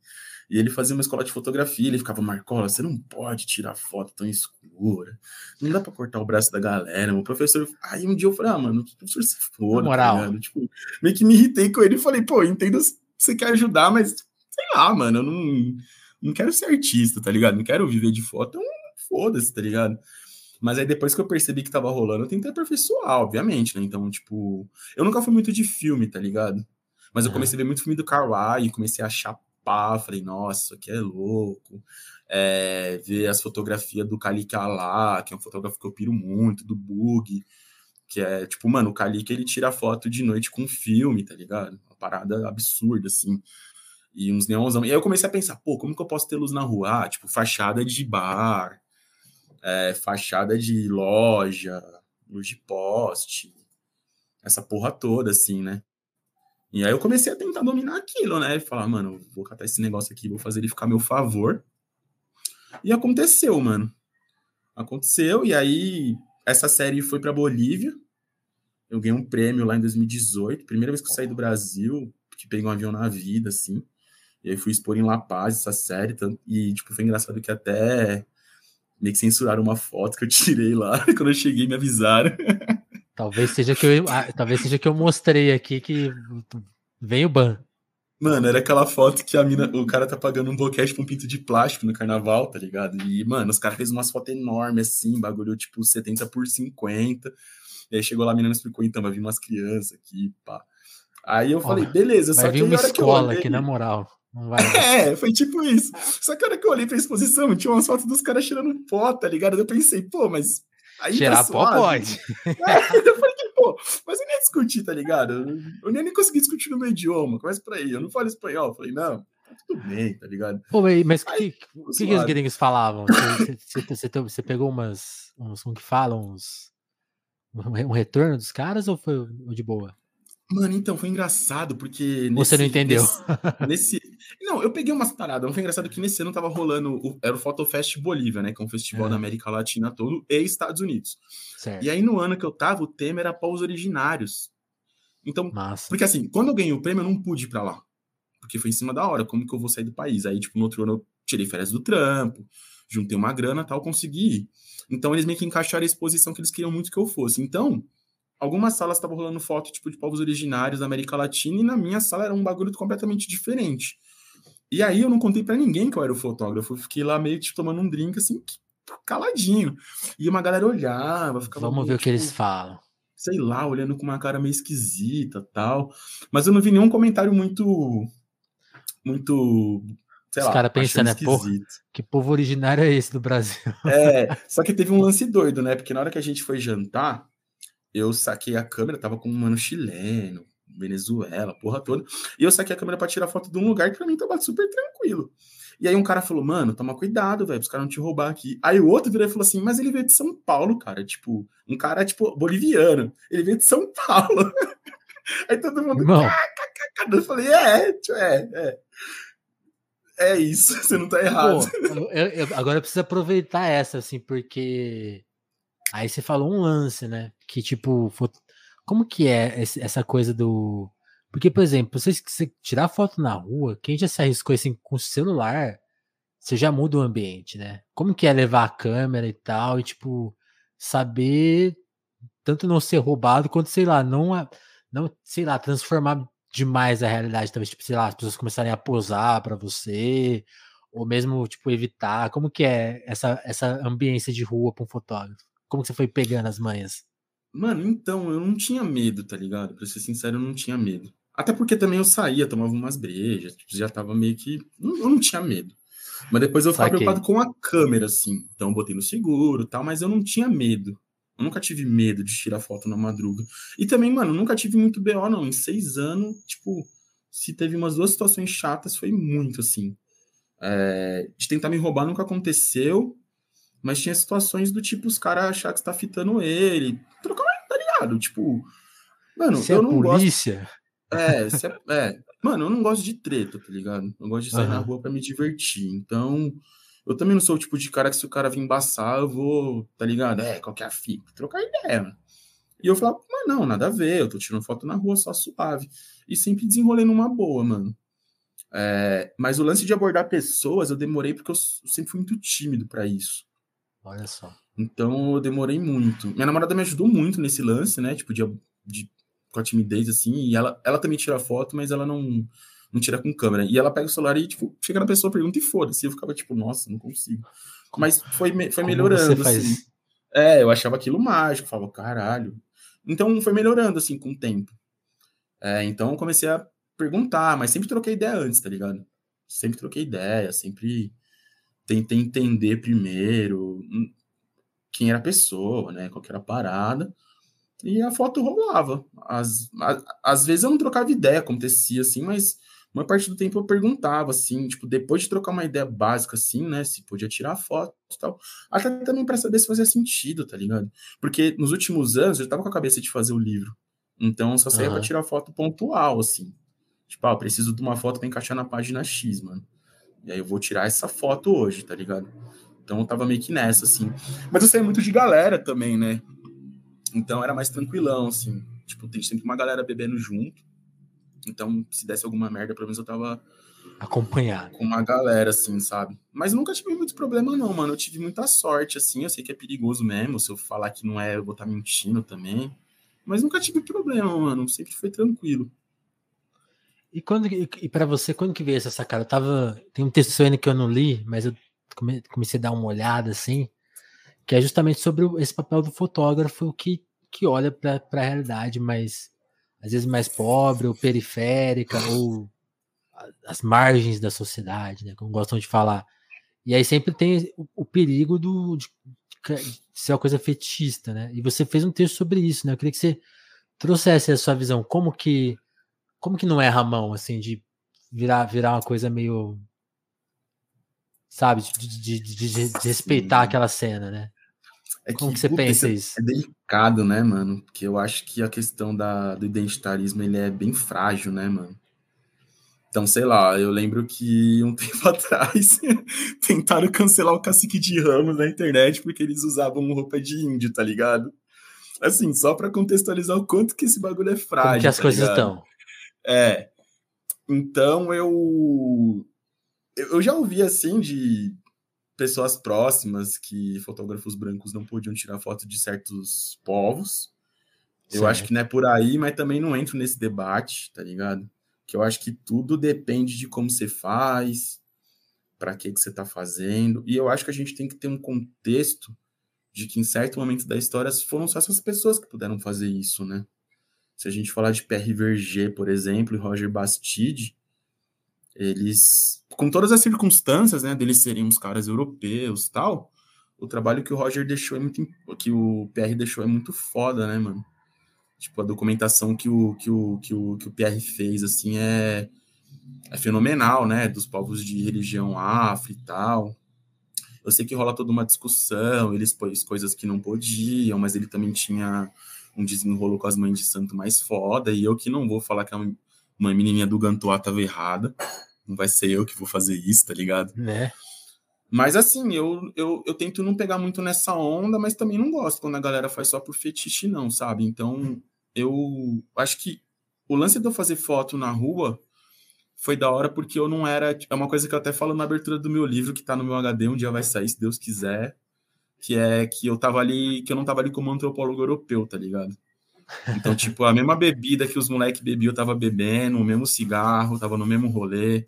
E ele fazia uma escola de fotografia, ele ficava, Marcola, você não pode tirar foto tão escura. Não dá pra cortar o braço da galera. O professor. Aí um dia eu falei, ah, mano, professor, você for. Tá moral. Tá tipo, meio que me irritei com ele e falei, pô, entendo você quer ajudar, mas sei lá, mano, eu não, não quero ser artista, tá ligado? Não quero viver de foto, então foda-se, tá ligado? Mas aí depois que eu percebi que tava rolando, eu tentei aperfeiçoar, obviamente, né? Então, tipo, eu nunca fui muito de filme, tá ligado? Mas eu comecei a ver muito filme do Kawaii, comecei a chapar, falei, nossa, isso aqui é louco. É, ver as fotografias do Kalik Alá, que é um fotógrafo que eu piro muito, do Bug, que é, tipo, mano, o Kalik, ele tira foto de noite com filme, tá ligado? Uma parada absurda, assim. E uns neonzão. E aí eu comecei a pensar, pô, como que eu posso ter luz na rua? Ah, tipo, fachada de bar, é, fachada de loja, luz de poste, essa porra toda, assim, né? E aí eu comecei a tentar dominar aquilo, né? Falar, mano, vou catar esse negócio aqui, vou fazer ele ficar a meu favor. E aconteceu, mano. Aconteceu, e aí essa série foi pra Bolívia. Eu ganhei um prêmio lá em 2018, primeira vez que eu saí do Brasil, que peguei um avião na vida, assim. E aí fui expor em La Paz essa série, e, tipo, foi engraçado que até meio que censuraram uma foto que eu tirei lá. Quando eu cheguei, me avisaram. Talvez seja que eu, ah, talvez seja que eu mostrei aqui que vem o ban. Mano, era aquela foto que a mina, o cara tá pagando um boquete com um pinto de plástico no carnaval, tá ligado? E, mano, os caras fez umas fotos enormes assim, bagulho tipo 70 por 50. E aí chegou lá, a menina me explicou, então, vai vir umas crianças aqui, pá. Aí eu falei, beleza, vai só vir que uma escola olhei... aqui, na moral. É, foi tipo isso. Só que a hora que eu olhei pra exposição, tinha umas fotos dos caras tirando pó, tá ligado? Eu pensei, pô, mas. Aí Tirar tá pó pode. É, eu falei, pô, mas eu nem ia discutir, tá ligado? Eu nem, nem consegui discutir no meu idioma. Começa por aí. Eu não falo espanhol. Eu falei, não, tá tudo bem, tá ligado? Pô, mas o que, que, que os gringos falavam? Você, você, você, você, pegou umas. uns como que falam? Uns, um retorno dos caras ou foi de boa? Mano, então, foi engraçado, porque. Nesse, Você não entendeu? Nesse, nesse, Não, eu peguei umas paradas. Foi engraçado que nesse ano tava rolando. O, era o Photofest Bolívia, né? Que é um festival é. da América Latina todo e Estados Unidos. Certo. E aí, no ano que eu tava, o tema era povos originários. Então, Massa. porque assim, quando eu ganhei o prêmio, eu não pude ir pra lá. Porque foi em cima da hora. Como que eu vou sair do país? Aí, tipo, no outro ano eu tirei férias do trampo, juntei uma grana tal, consegui ir. Então, eles meio que encaixaram a exposição que eles queriam muito que eu fosse. Então algumas salas estavam rolando foto tipo de povos originários da América Latina e na minha sala era um bagulho completamente diferente. E aí eu não contei para ninguém que eu era o fotógrafo, eu fiquei lá meio tipo tomando um drink assim, caladinho. E uma galera olhava, ficava Vamos meio, ver o que eles tipo, falam. Sei lá, olhando com uma cara meio esquisita, tal. Mas eu não vi nenhum comentário muito muito Sei Os caras pensam, né? Porra, que povo originário é esse do Brasil? É, só que teve um lance doido, né? Porque na hora que a gente foi jantar, eu saquei a câmera, tava com um mano chileno, Venezuela, porra toda. E eu saquei a câmera para tirar foto de um lugar que pra mim tava super tranquilo. E aí um cara falou, mano, toma cuidado, velho, os caras não te roubar aqui. Aí o outro virou e falou assim, mas ele veio de São Paulo, cara. Tipo, um cara, tipo, boliviano. Ele veio de São Paulo. aí todo mundo. Não. Eu falei, é, é, é. É isso, você não tá errado. Pô, eu, eu, agora eu preciso aproveitar essa, assim, porque Aí você falou um lance, né? Que tipo, como que é essa coisa do. Porque, por exemplo, você, você tirar foto na rua, quem já se arriscou assim com o celular, você já muda o ambiente, né? Como que é levar a câmera e tal, e tipo, saber tanto não ser roubado quanto, sei lá, não, não sei lá, transformar demais a realidade, talvez, tipo, sei lá, as pessoas começarem a posar para você, ou mesmo, tipo, evitar. Como que é essa, essa ambiência de rua para um fotógrafo? Como que você foi pegando as manhas? Mano, então, eu não tinha medo, tá ligado? Pra ser sincero, eu não tinha medo. Até porque também eu saía, tomava umas brejas, tipo, já tava meio que. Eu não tinha medo. Mas depois eu ficava preocupado com a câmera, assim. Então eu botei no seguro tal, mas eu não tinha medo. Eu nunca tive medo de tirar foto na madruga. E também, mano, nunca tive muito BO, não. Em seis anos, tipo, se teve umas duas situações chatas, foi muito, assim. É, de tentar me roubar nunca aconteceu. Mas tinha situações do tipo os caras achar que você tá fitando ele. Trocar tá ligado? Tipo, mano, você eu é não polícia? gosto. É, é, é, mano, eu não gosto de treta, tá ligado? Eu gosto de sair uhum. na rua para me divertir. Então, eu também não sou o tipo de cara que se o cara vir embaçar, eu vou, tá ligado? É, qual que é fita? Trocar ideia, mano. E eu falava, mas não, nada a ver, eu tô tirando foto na rua só suave. E sempre desenrolei numa boa, mano. É, mas o lance de abordar pessoas, eu demorei porque eu sempre fui muito tímido para isso. Olha só. Então eu demorei muito. Minha namorada me ajudou muito nesse lance, né? Tipo, de, de com a timidez, assim, e ela, ela também tira foto, mas ela não, não tira com câmera. E ela pega o celular e, tipo, chega na pessoa, pergunta e foda-se. Eu ficava, tipo, nossa, não consigo. Mas foi, foi melhorando, assim. É, eu achava aquilo mágico, falava, caralho. Então foi melhorando, assim, com o tempo. É, então eu comecei a perguntar, mas sempre troquei ideia antes, tá ligado? Sempre troquei ideia, sempre tentei entender primeiro hum, quem era a pessoa, né? Qual era a parada. E a foto rolava. Às, às vezes eu não trocava ideia, acontecia assim, mas uma parte do tempo eu perguntava, assim, tipo, depois de trocar uma ideia básica, assim, né, se podia tirar foto e tal, até também para saber se fazia sentido, tá ligado? Porque nos últimos anos eu tava com a cabeça de fazer o livro, então só saía uhum. pra tirar foto pontual, assim. Tipo, ah, eu preciso de uma foto pra encaixar na página X, mano. E aí eu vou tirar essa foto hoje, tá ligado? Então eu tava meio que nessa, assim. Mas eu saía muito de galera também, né? Então era mais tranquilão, assim. Tipo, tem sempre uma galera bebendo junto. Então, se desse alguma merda, pelo menos eu tava acompanhado com uma galera, assim, sabe? Mas nunca tive muito problema, não, mano. Eu tive muita sorte, assim. Eu sei que é perigoso mesmo. Se eu falar que não é, eu vou estar tá mentindo também. Mas nunca tive problema, mano. Sempre foi tranquilo. E quando e para você, quando que veio essa sacada? Eu tava. Tem um texto ainda que eu não li, mas eu comecei a dar uma olhada assim, que é justamente sobre esse papel do fotógrafo que, que olha para a realidade mais às vezes mais pobre ou periférica ou as margens da sociedade, né, como gostam de falar. E aí sempre tem o, o perigo do, de, de, ser uma coisa fetista, né? E você fez um texto sobre isso, né? Eu queria que você trouxesse a sua visão, como que como que não é Ramão, assim, de virar, virar uma coisa meio sabe, de, de, de, de respeitar aquela cena, né? É Como que, que você puta, pensa isso? É delicado, né, mano? Porque eu acho que a questão da, do identitarismo ele é bem frágil, né, mano? Então, sei lá, eu lembro que um tempo atrás tentaram cancelar o cacique de Ramos na internet porque eles usavam roupa de índio, tá ligado? Assim, só para contextualizar o quanto que esse bagulho é frágil. Como que as tá coisas estão. É. Então eu. Eu já ouvi assim de pessoas próximas que fotógrafos brancos não podiam tirar foto de certos povos. Eu acho que não é por aí, mas também não entro nesse debate, tá ligado? Que eu acho que tudo depende de como você faz, para que que você tá fazendo. E eu acho que a gente tem que ter um contexto de que em certo momento da história foram só essas pessoas que puderam fazer isso, né? Se a gente falar de Pierre Verger, por exemplo, e Roger Bastide, eles, com todas as circunstâncias, né, deles serem uns caras europeus tal, o trabalho que o Roger deixou é muito, que o PR deixou é muito foda, né, mano? Tipo, a documentação que o, que o, que o, que o PR fez, assim, é, é fenomenal, né, dos povos de religião afro e tal. Eu sei que rola toda uma discussão, eles pôs coisas que não podiam, mas ele também tinha um desenrolo com as mães de santo mais foda, e eu que não vou falar que uma, menininha do Gantois tava errada, não vai ser eu que vou fazer isso, tá ligado? Né? Mas assim, eu, eu, eu tento não pegar muito nessa onda, mas também não gosto quando a galera faz só por fetiche, não, sabe? Então, eu acho que o lance de eu fazer foto na rua foi da hora porque eu não era. É uma coisa que eu até falo na abertura do meu livro, que tá no meu HD, um dia vai sair, se Deus quiser. Que é que eu tava ali, que eu não tava ali como antropólogo europeu, tá ligado? Então, tipo, a mesma bebida que os moleques bebiam, eu tava bebendo, o mesmo cigarro, tava no mesmo rolê.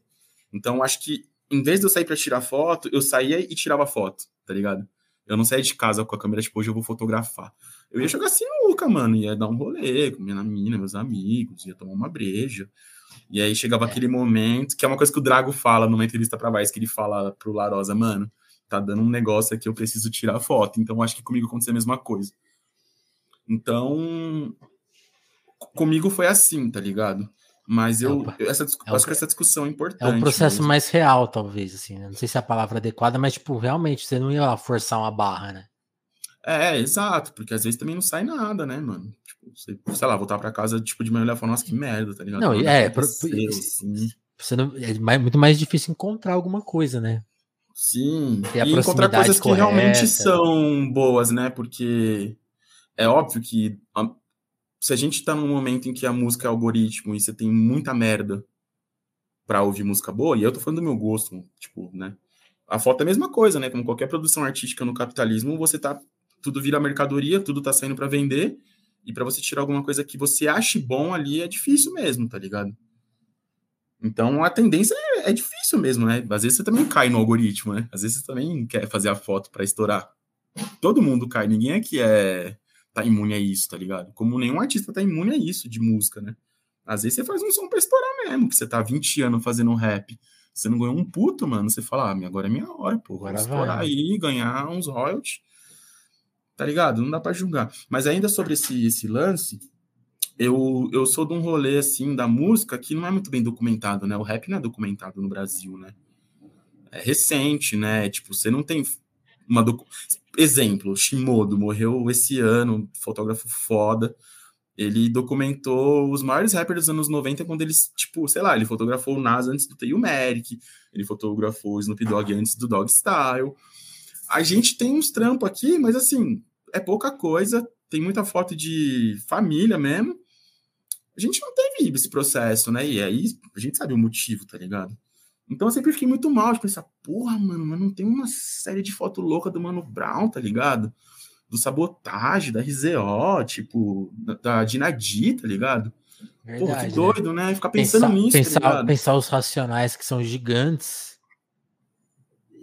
Então, acho que em vez de eu sair para tirar foto, eu saía e tirava foto, tá ligado? Eu não saía de casa com a câmera, tipo, hoje eu vou fotografar. Eu ia jogar sinuca, mano, ia dar um rolê com minha mina, meus amigos, ia tomar uma breja. E aí chegava é. aquele momento, que é uma coisa que o Drago fala numa entrevista pra Vice, que ele fala pro Larosa, mano, tá dando um negócio aqui, eu preciso tirar foto. Então, acho que comigo aconteceu a mesma coisa. Então, comigo foi assim, tá ligado? Mas eu, essa, é acho que essa discussão é importante. É um processo mesmo. mais real, talvez, assim, né? Não sei se é a palavra adequada, mas, tipo, realmente, você não ia forçar uma barra, né? É, exato, porque às vezes também não sai nada, né, mano? Tipo, você, sei lá, voltar pra casa, tipo, de manhã olhar e falar, nossa, que merda, tá ligado? Não, é, pro, assim. você não, é mais, muito mais difícil encontrar alguma coisa, né? Sim, e encontrar coisas que correta. realmente são boas, né? Porque é óbvio que se a gente tá num momento em que a música é algoritmo e você tem muita merda pra ouvir música boa, e eu tô falando do meu gosto, tipo, né? A foto é a mesma coisa, né? Como qualquer produção artística no capitalismo, você tá. Tudo vira mercadoria, tudo tá saindo para vender, e para você tirar alguma coisa que você ache bom ali é difícil mesmo, tá ligado? Então a tendência é, é, difícil mesmo, né? Às vezes você também cai no algoritmo, né? Às vezes você também quer fazer a foto para estourar. Todo mundo cai, ninguém aqui é tá imune a isso, tá ligado? Como nenhum artista tá imune a isso de música, né? Às vezes você faz um som pra estourar mesmo, que você tá 20 anos fazendo rap. Você não ganhou um puto, mano. Você fala, ah, agora é minha hora, pô. Vou estourar vai. aí, ganhar uns royalties. Tá ligado? Não dá pra julgar. Mas ainda sobre esse, esse lance, eu, eu sou de um rolê, assim, da música que não é muito bem documentado, né? O rap não é documentado no Brasil, né? É recente, né? Tipo, você não tem uma... Docu... Exemplo, Shimodo morreu esse ano, fotógrafo foda. Ele documentou os maiores rappers dos anos 90 quando eles, tipo, sei lá, ele fotografou o Nas antes do Tail Merrick, ele fotografou o Snoop Dogg antes do Dog Style. A gente tem uns trampos aqui, mas assim, é pouca coisa, tem muita foto de família mesmo. A gente não teve esse processo, né? E aí a gente sabe o motivo, tá ligado? Então eu sempre fiquei muito mal de pensar, porra, mano, mas não tem uma série de foto louca do Mano Brown, tá ligado? Do Sabotagem, da RZO, tipo, da, da Dinadi, tá ligado? Verdade, porra, que né? doido, né? Ficar pensando pensar, nisso, pensar, tá pensar os racionais que são gigantes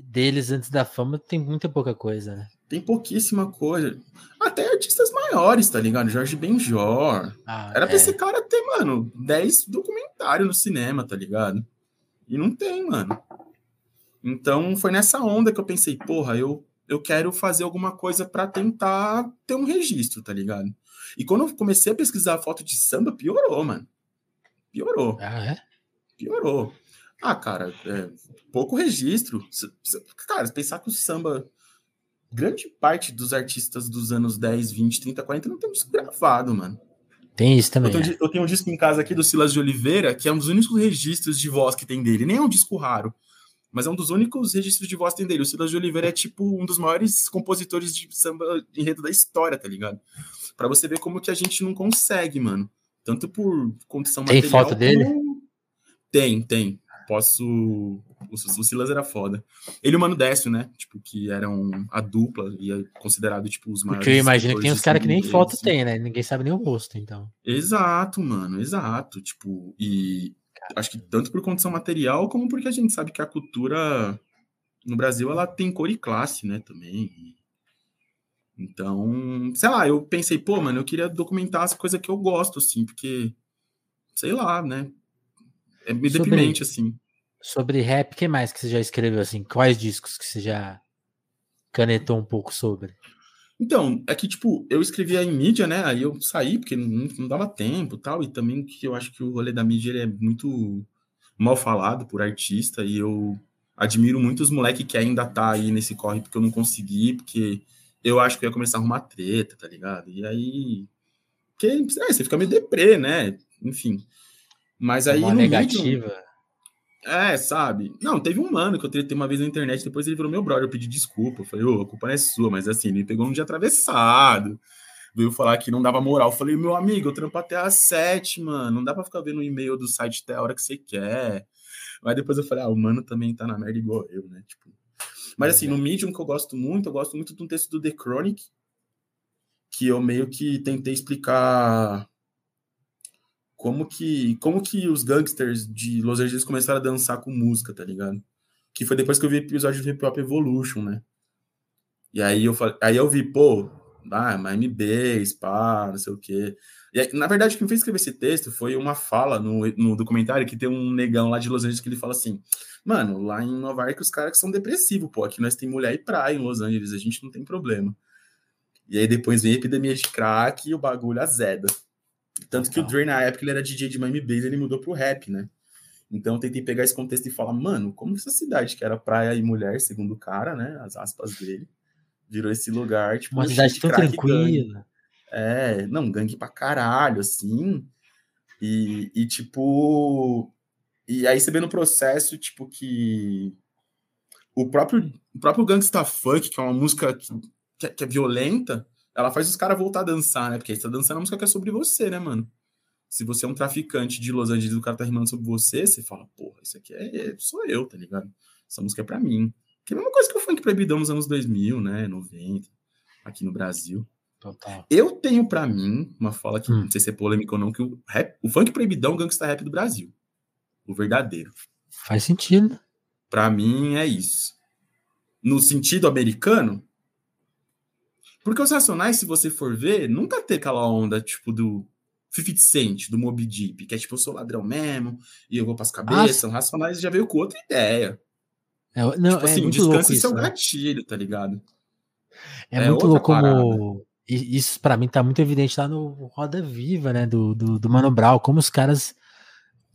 deles antes da fama tem muita pouca coisa, né? Tem pouquíssima coisa. Até maiores, tá ligado? Jorge Benjor. Ah, Era é. pra esse cara ter, mano, 10 documentários no cinema, tá ligado? E não tem, mano. Então foi nessa onda que eu pensei, porra, eu, eu quero fazer alguma coisa para tentar ter um registro, tá ligado? E quando eu comecei a pesquisar a foto de samba, piorou, mano. Piorou. Ah, é? Piorou. Ah, cara, é, pouco registro. Cara, pensar que o samba. Grande parte dos artistas dos anos 10, 20, 30, 40 não tem disco gravado, mano. Tem isso também. Eu tenho, é. eu tenho, um disco em casa aqui do Silas de Oliveira, que é um dos únicos registros de voz que tem dele. Nem é um disco raro, mas é um dos únicos registros de voz que tem dele. O Silas de Oliveira é tipo um dos maiores compositores de samba enredo da história, tá ligado? Para você ver como que a gente não consegue, mano. Tanto por condição tem material. Tem foto dele? Tem, tem. Posso. O, o Silas era foda. Ele e o Mano Décio, né? Tipo, que eram a dupla e é considerado, tipo, os maiores. Porque eu imagino que tem uns caras que nem foto assim. tem, né? Ninguém sabe nem o rosto, então. Exato, mano, exato. Tipo, e acho que tanto por condição material, como porque a gente sabe que a cultura no Brasil ela tem cor e classe, né? Também. Então, sei lá, eu pensei, pô, mano, eu queria documentar as coisas que eu gosto, assim, porque, sei lá, né? É meio sobre, deprimente, assim. Sobre rap, o que mais que você já escreveu, assim? Quais discos que você já canetou um pouco sobre? Então, é que, tipo, eu escrevia em mídia, né? Aí eu saí, porque não, não dava tempo tal. E também que eu acho que o rolê da mídia ele é muito mal falado por artista. E eu admiro muito os moleques que ainda tá aí nesse corre, porque eu não consegui, porque eu acho que eu ia começar a arrumar treta, tá ligado? E aí. Que, é, você fica meio deprê, né? Enfim. Mas aí. Uma negativa. Medium, é, sabe? Não, teve um mano que eu tretei uma vez na internet, depois ele virou meu brother, eu pedi desculpa. Eu falei, ô, a culpa não é sua, mas assim, ele me pegou um dia atravessado. Veio falar que não dava moral. Eu falei, meu amigo, eu trampo até às sete, mano. Não dá pra ficar vendo o e-mail do site até a hora que você quer. Mas depois eu falei, ah, o mano também tá na merda igual eu, né? Tipo. Mas assim, no Medium que eu gosto muito, eu gosto muito de um texto do The Chronic, que eu meio que tentei explicar como que, como que os gangsters de Los Angeles começaram a dançar com música, tá ligado? Que foi depois que eu vi o episódio do Hip Hop Evolution, né? E aí eu, falei, aí eu vi, pô, ah, Miami Bass, pá, não sei o quê. E aí, na verdade, quem fez escrever esse texto foi uma fala no, no documentário que tem um negão lá de Los Angeles que ele fala assim: Mano, lá em Nova York os caras são depressivos, pô. Aqui nós tem mulher e praia em Los Angeles, a gente não tem problema. E aí depois vem a epidemia de crack e o bagulho azeda. Tanto que o Dre, na época, ele era DJ de Miami Bass, ele mudou pro rap, né? Então eu tentei pegar esse contexto e falar, mano, como essa cidade que era praia e mulher, segundo o cara, né? As aspas dele, virou esse lugar, tipo, uma cidade tão tranquila. É, não, gangue pra caralho, assim. E, e tipo. E aí você vê no processo, tipo, que o próprio, o próprio Gangsta Funk, que é uma música que, que, é, que é violenta, ela faz os caras voltar a dançar, né? Porque aí você tá dançando a música que é sobre você, né, mano? Se você é um traficante de Los Angeles e o cara tá rimando sobre você, você fala, porra, isso aqui é, é sou eu, tá ligado? Essa música é pra mim. Que é a mesma coisa que o funk proibidão nos anos 2000, né? 90, aqui no Brasil. Total. Eu tenho para mim uma fala que hum. não sei se é polêmica ou não, que o, rap, o funk proibidão é o gangsta rap do Brasil. o verdadeiro. Faz sentido. Para mim é isso. No sentido americano, porque os Racionais, se você for ver, nunca tem aquela onda tipo do 50 Cent, do Moby Deep, que é tipo, eu sou ladrão mesmo, e eu vou pras cabeças. Ah, Racionais já veio com outra ideia. É, não, tipo é assim, descanse seu né? gatilho, tá ligado? É, é muito louco como. Isso para mim tá muito evidente lá no Roda Viva, né? Do, do, do Mano Brown, como os caras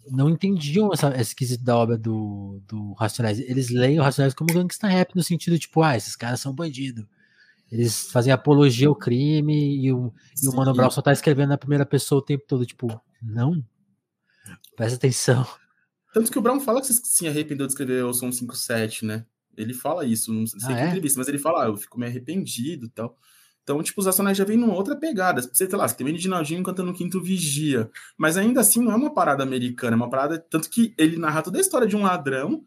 não entendiam essa, esse quesito da obra do, do Racionais. Eles leem o Racionais como gangsta rap, no sentido tipo, ah, esses caras são bandido. Eles fazem apologia ao crime e o, e o Mano Brown só tá escrevendo na primeira pessoa o tempo todo, tipo, não. Presta atenção. Tanto que o Brown fala que se arrependeu de escrever o Som 57, né? Ele fala isso, não sei ah, é? entrevista, mas ele fala, ah, eu fico meio arrependido e tal. Então, tipo, os Racionais já vem numa outra pegada. Você, sei lá, você tem o Edinaldinho cantando no Quinto Vigia. Mas ainda assim não é uma parada americana, é uma parada. Tanto que ele narra toda a história de um ladrão,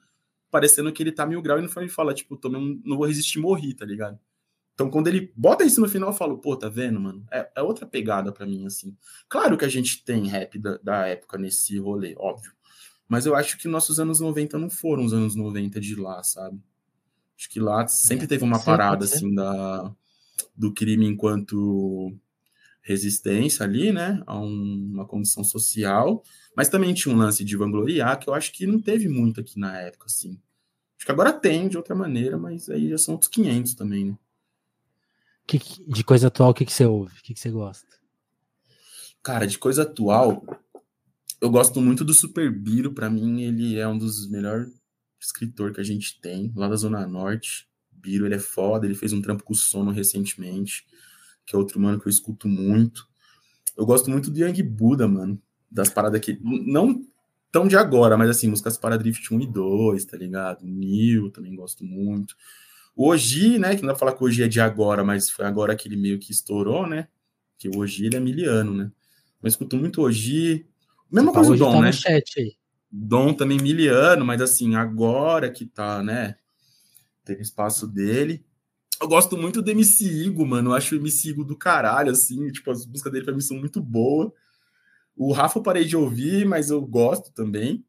parecendo que ele tá mil grau e não fala, tipo, um, não vou resistir, morri, tá ligado? Então, quando ele bota isso no final, eu falo, pô, tá vendo, mano? É, é outra pegada para mim, assim. Claro que a gente tem rap da, da, época nesse rolê, óbvio. Mas eu acho que nossos anos 90 não foram os anos 90 de lá, sabe? Acho que lá sempre teve uma parada, assim, da, do crime enquanto resistência ali, né? A um, uma condição social. Mas também tinha um lance de vangloriar, que eu acho que não teve muito aqui na época, assim. Acho que agora tem, de outra maneira, mas aí já são outros 500 também, né? Que, de coisa atual, o que, que você ouve? O que, que você gosta? Cara, de coisa atual, eu gosto muito do Super Biro. Para mim, ele é um dos melhores escritor que a gente tem, lá da Zona Norte. Biro, ele é foda, ele fez um trampo com o Sono recentemente, que é outro mano que eu escuto muito. Eu gosto muito do Young Buda, mano. Das paradas que. Não tão de agora, mas assim, músicas para Drift 1 e 2, tá ligado? Nil também gosto muito. O Oji, né? Que não dá pra falar que o Oji é de agora, mas foi agora que ele meio que estourou, né? Que o Oji ele é miliano, né? Mas escuto muito Oji. Mesma coisa o Dom, tá né? chat aí. Dom também miliano, mas assim, agora que tá, né? Tem espaço dele. Eu gosto muito do MC Igo, mano. Eu acho o MC Igo do caralho, assim. Tipo, as músicas dele pra mim são muito boas. O Rafa eu parei de ouvir, mas eu gosto também.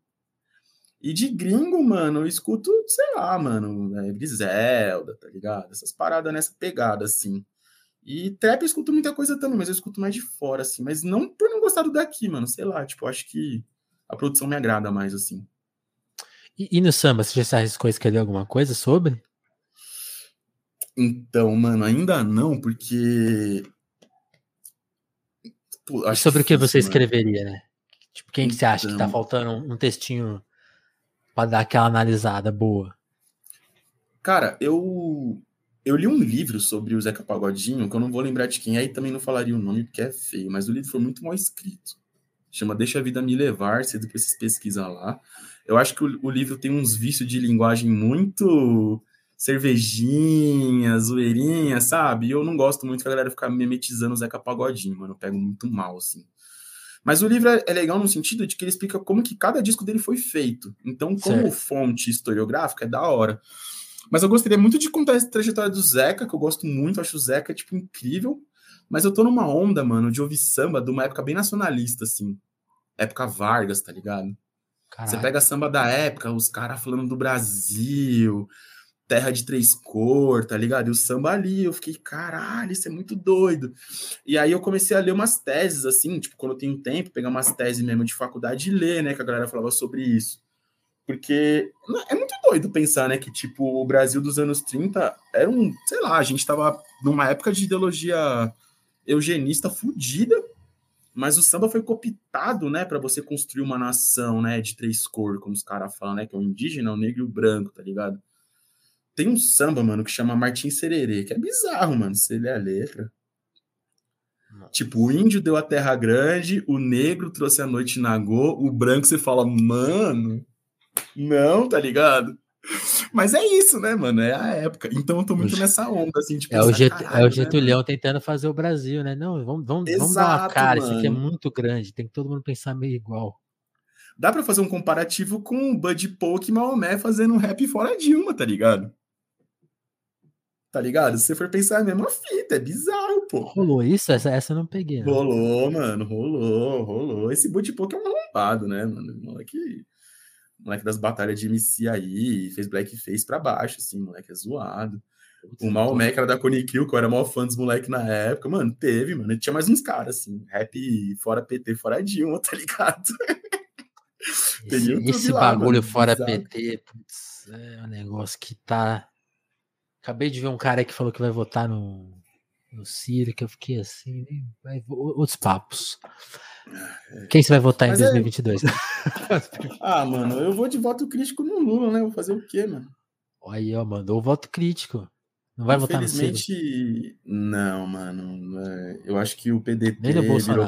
E de gringo, mano, eu escuto, sei lá, mano, é, Griselda, tá ligado? Essas paradas nessa pegada, assim. E trap eu escuto muita coisa também, mas eu escuto mais de fora, assim. Mas não por não gostar do daqui, mano, sei lá, tipo, acho que a produção me agrada mais, assim. E, e no samba, você já se arriscou a escrever alguma coisa sobre? Então, mano, ainda não, porque. Pô, sobre o que você escreveria, né? Tipo, quem então... que você acha que tá então. faltando um textinho para dar aquela analisada boa? Cara, eu eu li um livro sobre o Zeca Pagodinho, que eu não vou lembrar de quem é, e também não falaria o nome porque é feio, mas o livro foi muito mal escrito. Chama Deixa a Vida Me Levar, você depois vocês pesquisam lá. Eu acho que o, o livro tem uns vícios de linguagem muito cervejinha, zoeirinha, sabe? E eu não gosto muito que a galera ficar memetizando o Zeca Pagodinho, mano. Eu pego muito mal, assim. Mas o livro é, é, legal no sentido de que ele explica como que cada disco dele foi feito. Então, como certo. fonte historiográfica, é da hora. Mas eu gostaria muito de contar essa trajetória do Zeca, que eu gosto muito, acho o Zeca, tipo, incrível. Mas eu tô numa onda, mano, de ouvir samba de uma época bem nacionalista, assim. Época Vargas, tá ligado? Você pega samba da época, os caras falando do Brasil, terra de três cor, tá ligado? E o samba ali, eu fiquei, caralho, isso é muito doido. E aí eu comecei a ler umas teses, assim, tipo, quando eu tenho tempo, pegar umas teses mesmo de faculdade e ler, né, que a galera falava sobre isso. Porque é muito doido pensar, né, que, tipo, o Brasil dos anos 30 era um, sei lá, a gente tava numa época de ideologia eugenista fudida, mas o samba foi cooptado, né, para você construir uma nação, né, de três cores, como os caras falam, né, que é o indígena, o negro e o branco, tá ligado? Tem um samba, mano, que chama Martim Sererê, que é bizarro, mano, se ler a letra. Tipo, o índio deu a terra grande, o negro trouxe a noite nagô, o branco você fala, mano, não, tá ligado? Mas é isso, né, mano? É a época. Então eu tô muito nessa onda, assim, tipo. É o, Get, é o Getulhão né, tentando fazer o Brasil, né? Não, vamos, vamos, Exato, vamos dar uma cara, mano. isso aqui é muito grande, tem que todo mundo pensar meio igual. Dá pra fazer um comparativo com o Bud Polk e Maomé fazendo um rap fora Dilma, tá ligado? Tá ligado? Se você for pensar, é a mesma fita, é bizarro, pô. Rolou isso? Essa, essa eu não peguei. Rolou, mano, rolou, rolou. Esse bootpoke é um arrombado, né, mano? Moleque. moleque das batalhas de MC aí, fez blackface pra baixo, assim, moleque é zoado. O Maomé, que era da Kill, que eu era maior fã dos moleques na época, mano, teve, mano. Tinha mais uns caras, assim, rap fora PT, fora Dilma, tá ligado? Esse, esse lá, bagulho mano, fora PT, putz, é um negócio que tá. Acabei de ver um cara que falou que vai votar no, no Ciro, que eu fiquei assim, vai, outros papos. Quem você vai votar Mas em 2022? É... ah, mano, eu vou de voto crítico no Lula, né? Vou fazer o quê, mano? Aí, ó, mandou o voto crítico. Não vai votar no Ciro? não, mano. É, eu acho que o PDT virou,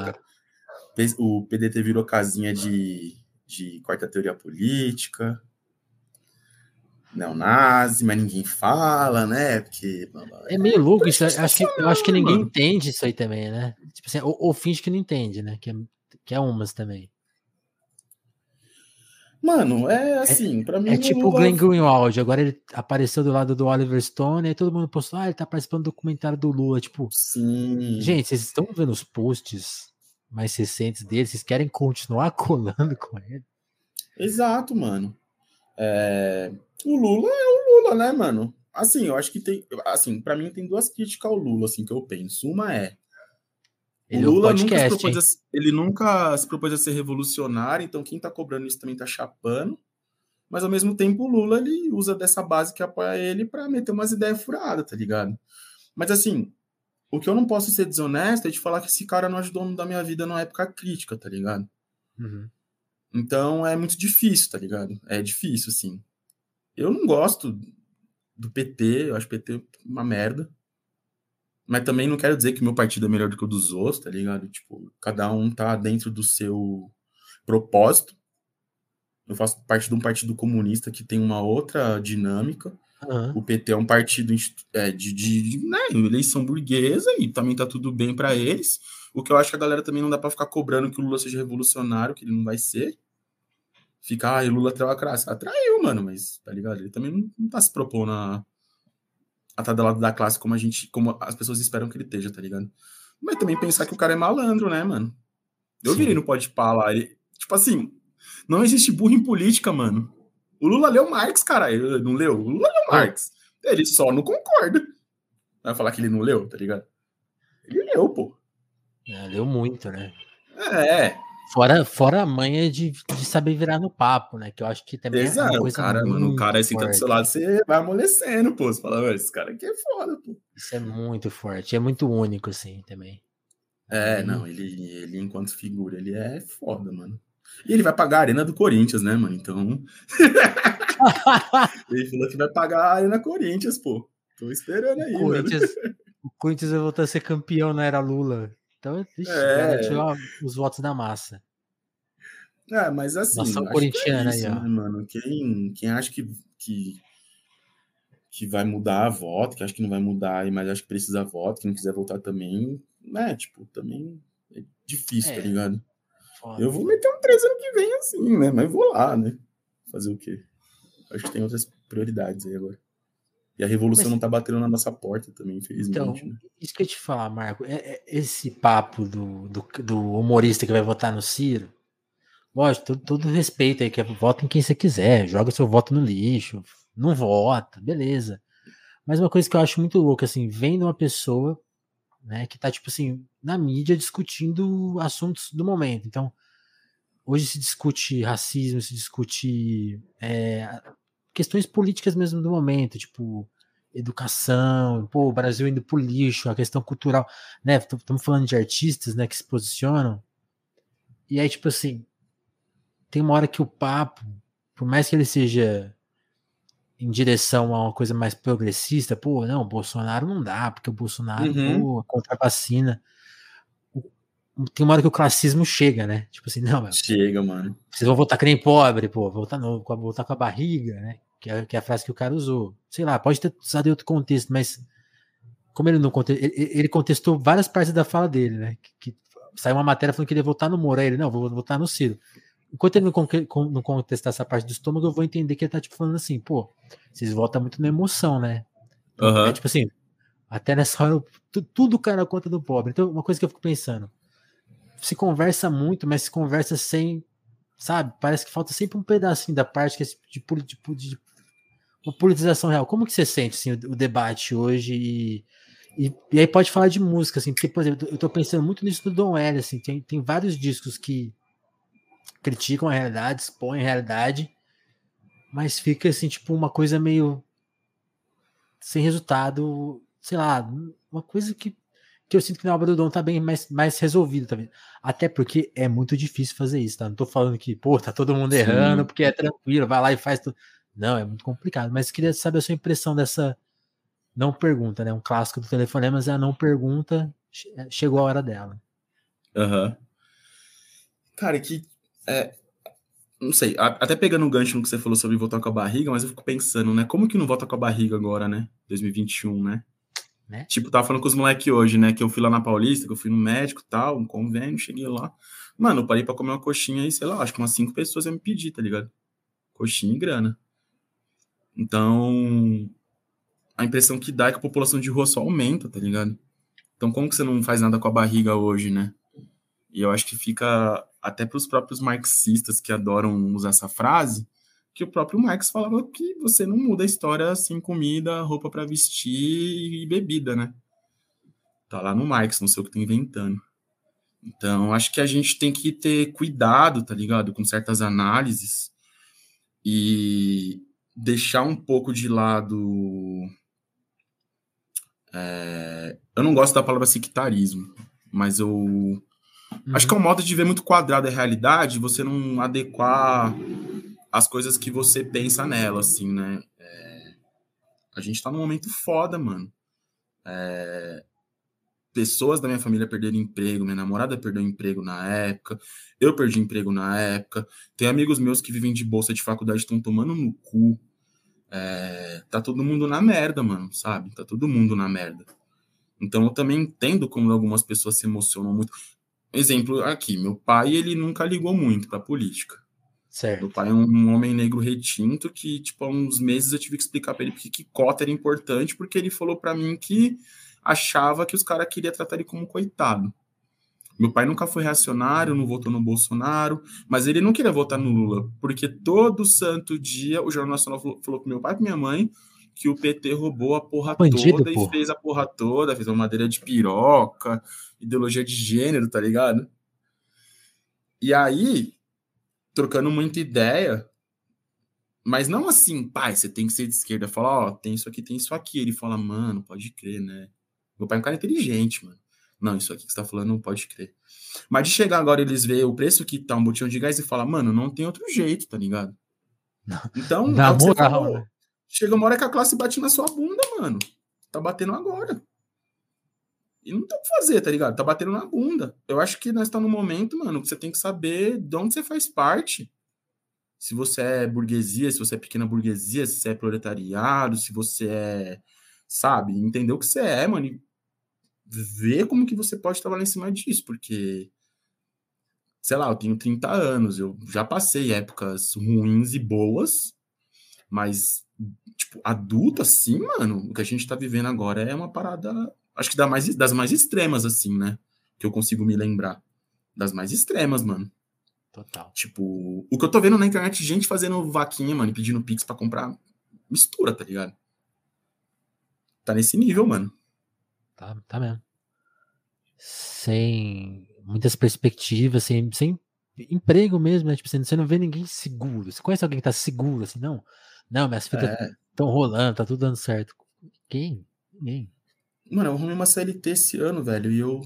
o PDT virou casinha de, de quarta teoria política neonazi, mas ninguém fala, né? Porque. É meio louco isso. Eu acho, que, eu acho que ninguém mano. entende isso aí também, né? Tipo assim, ou, ou, finge que não entende, né? Que é, que é umas também. Mano, é, é assim, é, pra mim. É tipo o Glenn Greenwald, agora ele apareceu do lado do Oliver Stone, e todo mundo postou, ah, ele tá participando do documentário do Lula. Tipo, Sim. gente, vocês estão vendo os posts mais recentes dele? Vocês querem continuar colando com ele? Exato, mano. É, o Lula é o Lula, né, mano? Assim, eu acho que tem. Assim, para mim tem duas críticas ao Lula, assim, que eu penso. Uma é. Ele o Lula podcast, nunca, se propôs a, ele nunca se propôs a ser revolucionário, então quem tá cobrando isso também tá chapando. Mas ao mesmo tempo, o Lula ele usa dessa base que apoia ele para meter umas ideias furadas, tá ligado? Mas assim, o que eu não posso ser desonesto é de falar que esse cara não ajudou da minha vida numa época crítica, tá ligado? Uhum. Então é muito difícil, tá ligado? É difícil, assim. Eu não gosto do PT, eu acho o PT uma merda. Mas também não quero dizer que meu partido é melhor do que o dos outros, tá ligado? Tipo, cada um tá dentro do seu propósito. Eu faço parte de um partido comunista que tem uma outra dinâmica. Uhum. O PT é um partido é, de, de, de né, eleição burguesa e também tá tudo bem para eles. O que eu acho que a galera também não dá para ficar cobrando que o Lula seja revolucionário, que ele não vai ser. Ficar, ah, Lula traiu a classe. Atraiu, mano, mas, tá ligado? Ele também não, não tá se propondo a, a estar tá do lado da classe como a gente, como as pessoas esperam que ele esteja, tá ligado? Mas também pensar que o cara é malandro, né, mano? Eu Sim. virei no Pode Pá lá, ele, tipo assim, não existe burro em política, mano. O Lula leu Marx, cara. Ele não leu? O Lula leu Marx. Ele só não concorda. Vai falar que ele não leu, tá ligado? Ele leu, pô. É, leu muito, né? É. Fora, fora a manha de, de saber virar no papo, né? Que eu acho que também Exato, é uma coisa cara, mano, o cara assim tá do seu lado, você vai amolecendo, pô. Você fala, esse cara aqui é foda, pô. Isso é muito forte, é muito único, assim, também. É, não, ele, ele enquanto figura, ele é foda, mano. E ele vai pagar a arena do Corinthians, né, mano? Então. ele falou que vai pagar a arena Corinthians, pô. Tô esperando aí, o Corinthians, mano. O Corinthians vai voltar a ser campeão na era Lula. Então, ixi, é... os votos da massa. É, mas assim. É corintiana é isso, aí, ó. Né, mano? Quem, quem acha que, que, que vai mudar a voto, que acha que não vai mudar, mas acha que precisa voto, quem quiser voltar também, né? Tipo, também é difícil, tá é. tá ligado? Foda. Eu vou meter um 13 ano que vem assim, né? Mas vou lá, né? Fazer o quê? Acho que tem outras prioridades aí agora. E a revolução Mas, não tá batendo na nossa porta também, infelizmente. Então, né? isso que eu te falar, Marco, é, é esse papo do, do, do, humorista que vai votar no Ciro, lógico, todo, todo respeito aí, que é, vota em quem você quiser, joga seu voto no lixo, não vota, beleza. Mas uma coisa que eu acho muito louca, assim, vem de uma pessoa, né, que tá, tipo assim, na mídia discutindo assuntos do momento. Então, hoje se discute racismo, se discute é, questões políticas mesmo do momento, tipo educação, pô, o Brasil indo pro lixo, a questão cultural, né? Estamos falando de artistas, né, que se posicionam. E aí, tipo assim, tem uma hora que o papo, por mais que ele seja em direção a uma coisa mais progressista, pô, não, Bolsonaro não dá, porque o Bolsonaro, uhum. pô, contra a vacina. Tem uma hora que o classismo chega, né? Tipo assim, não, Chega, mano. Vocês vão votar que nem pobre, pô, voltar, no, voltar com a barriga, né? que é, que é a frase que o cara usou. Sei lá, pode ter usado em outro contexto, mas como ele não contestou, ele, ele, contestou várias partes da fala dele, né? Que, que, saiu uma matéria falando que ele ia votar no Moro, aí ele, não, vou votar no Ciro. Enquanto ele não, não contestar essa parte do estômago, eu vou entender que ele tá tipo falando assim, pô, vocês votam muito na emoção, né? Uhum. É tipo assim, até nessa hora, tudo cai na conta do pobre. Então, uma coisa que eu fico pensando, se conversa muito, mas se conversa sem sabe? Parece que falta sempre um pedacinho da parte que é de, de, de, de uma politização real. Como que você sente assim, o, o debate hoje e, e, e, aí pode falar de música, assim, porque, por exemplo, eu tô pensando muito nisso do Don L, assim, tem, tem vários discos que criticam a realidade, expõem a realidade, mas fica assim, tipo, uma coisa meio sem resultado, sei lá, uma coisa que, que eu sinto que na obra do Dom tá bem mais, mais resolvida também. Até porque é muito difícil fazer isso, tá? Não tô falando que, pô, tá todo mundo errando, Sim. porque é tranquilo, vai lá e faz tudo. Não, é muito complicado. Mas queria saber a sua impressão dessa não pergunta, né? Um clássico do telefonema é a não pergunta, chegou a hora dela. Aham. Uhum. Cara, que. É, não sei, até pegando um gancho no que você falou sobre voltar com a barriga, mas eu fico pensando, né? Como que não volta com a barriga agora, né? 2021, né? Né? Tipo, tava falando com os moleques hoje, né? Que eu fui lá na Paulista, que eu fui no médico tal, um convênio, cheguei lá. Mano, eu parei pra comer uma coxinha aí, sei lá, acho que umas cinco pessoas iam me pedir, tá ligado? Coxinha e grana. Então, a impressão que dá é que a população de rua só aumenta, tá ligado? Então, como que você não faz nada com a barriga hoje, né? E eu acho que fica até para os próprios marxistas que adoram usar essa frase, que o próprio Marx falava que você não muda a história sem comida, roupa para vestir e bebida, né? Tá lá no Marx, não sei o que tô inventando. Então, acho que a gente tem que ter cuidado, tá ligado? Com certas análises e deixar um pouco de lado. É... eu não gosto da palavra sectarismo, mas eu Uhum. Acho que é um modo de ver muito quadrado a realidade, você não adequar as coisas que você pensa nela, assim, né? É... A gente tá num momento foda, mano. É... Pessoas da minha família perderam emprego, minha namorada perdeu emprego na época, eu perdi emprego na época, tem amigos meus que vivem de bolsa de faculdade estão tomando no cu. É... Tá todo mundo na merda, mano, sabe? Tá todo mundo na merda. Então eu também entendo como algumas pessoas se emocionam muito. Exemplo aqui, meu pai, ele nunca ligou muito pra política. Certo. Meu pai é um homem negro retinto que, tipo, há uns meses eu tive que explicar para ele porque que cota era importante, porque ele falou para mim que achava que os caras queriam tratar ele como coitado. Meu pai nunca foi reacionário, não votou no Bolsonaro, mas ele não queria votar no Lula, porque todo santo dia o Jornal Nacional falou, falou pro meu pai e pra minha mãe que o PT roubou a porra Bandido, toda e fez a porra toda, fez uma madeira de piroca, ideologia de gênero, tá ligado? E aí, trocando muita ideia, mas não assim, pai, você tem que ser de esquerda. Fala, ó, oh, tem isso aqui, tem isso aqui. Ele fala, mano, pode crer, né? Meu pai é um cara inteligente, mano. Não, isso aqui que você tá falando não pode crer. Mas de chegar agora, eles veem o preço que tá um botão de gás e fala, mano, não tem outro jeito, tá ligado? Então, Na é moral, né? Chega uma hora que a classe bate na sua bunda, mano. Tá batendo agora. E não tem o que fazer, tá ligado? Tá batendo na bunda. Eu acho que nós estamos tá no momento, mano, que você tem que saber de onde você faz parte. Se você é burguesia, se você é pequena burguesia, se você é proletariado, se você é. Sabe? Entender o que você é, mano. E ver como que você pode trabalhar em cima disso, porque. Sei lá, eu tenho 30 anos, eu já passei épocas ruins e boas, mas tipo, adulto, assim, mano, o que a gente tá vivendo agora é uma parada, acho que da mais, das mais extremas, assim, né? Que eu consigo me lembrar. Das mais extremas, mano. Total. Tipo, o que eu tô vendo na internet, gente fazendo vaquinha, mano, pedindo pix para comprar mistura, tá ligado? Tá nesse nível, mano. Tá, tá mesmo. Sem muitas perspectivas, sem, sem emprego mesmo, né? Tipo, você não vê ninguém seguro. Você conhece alguém que tá seguro, assim? Não. Não, minhas fitas estão é. rolando, tá tudo dando certo. Quem? Ninguém. Mano, eu arrumei uma CLT esse ano, velho, e eu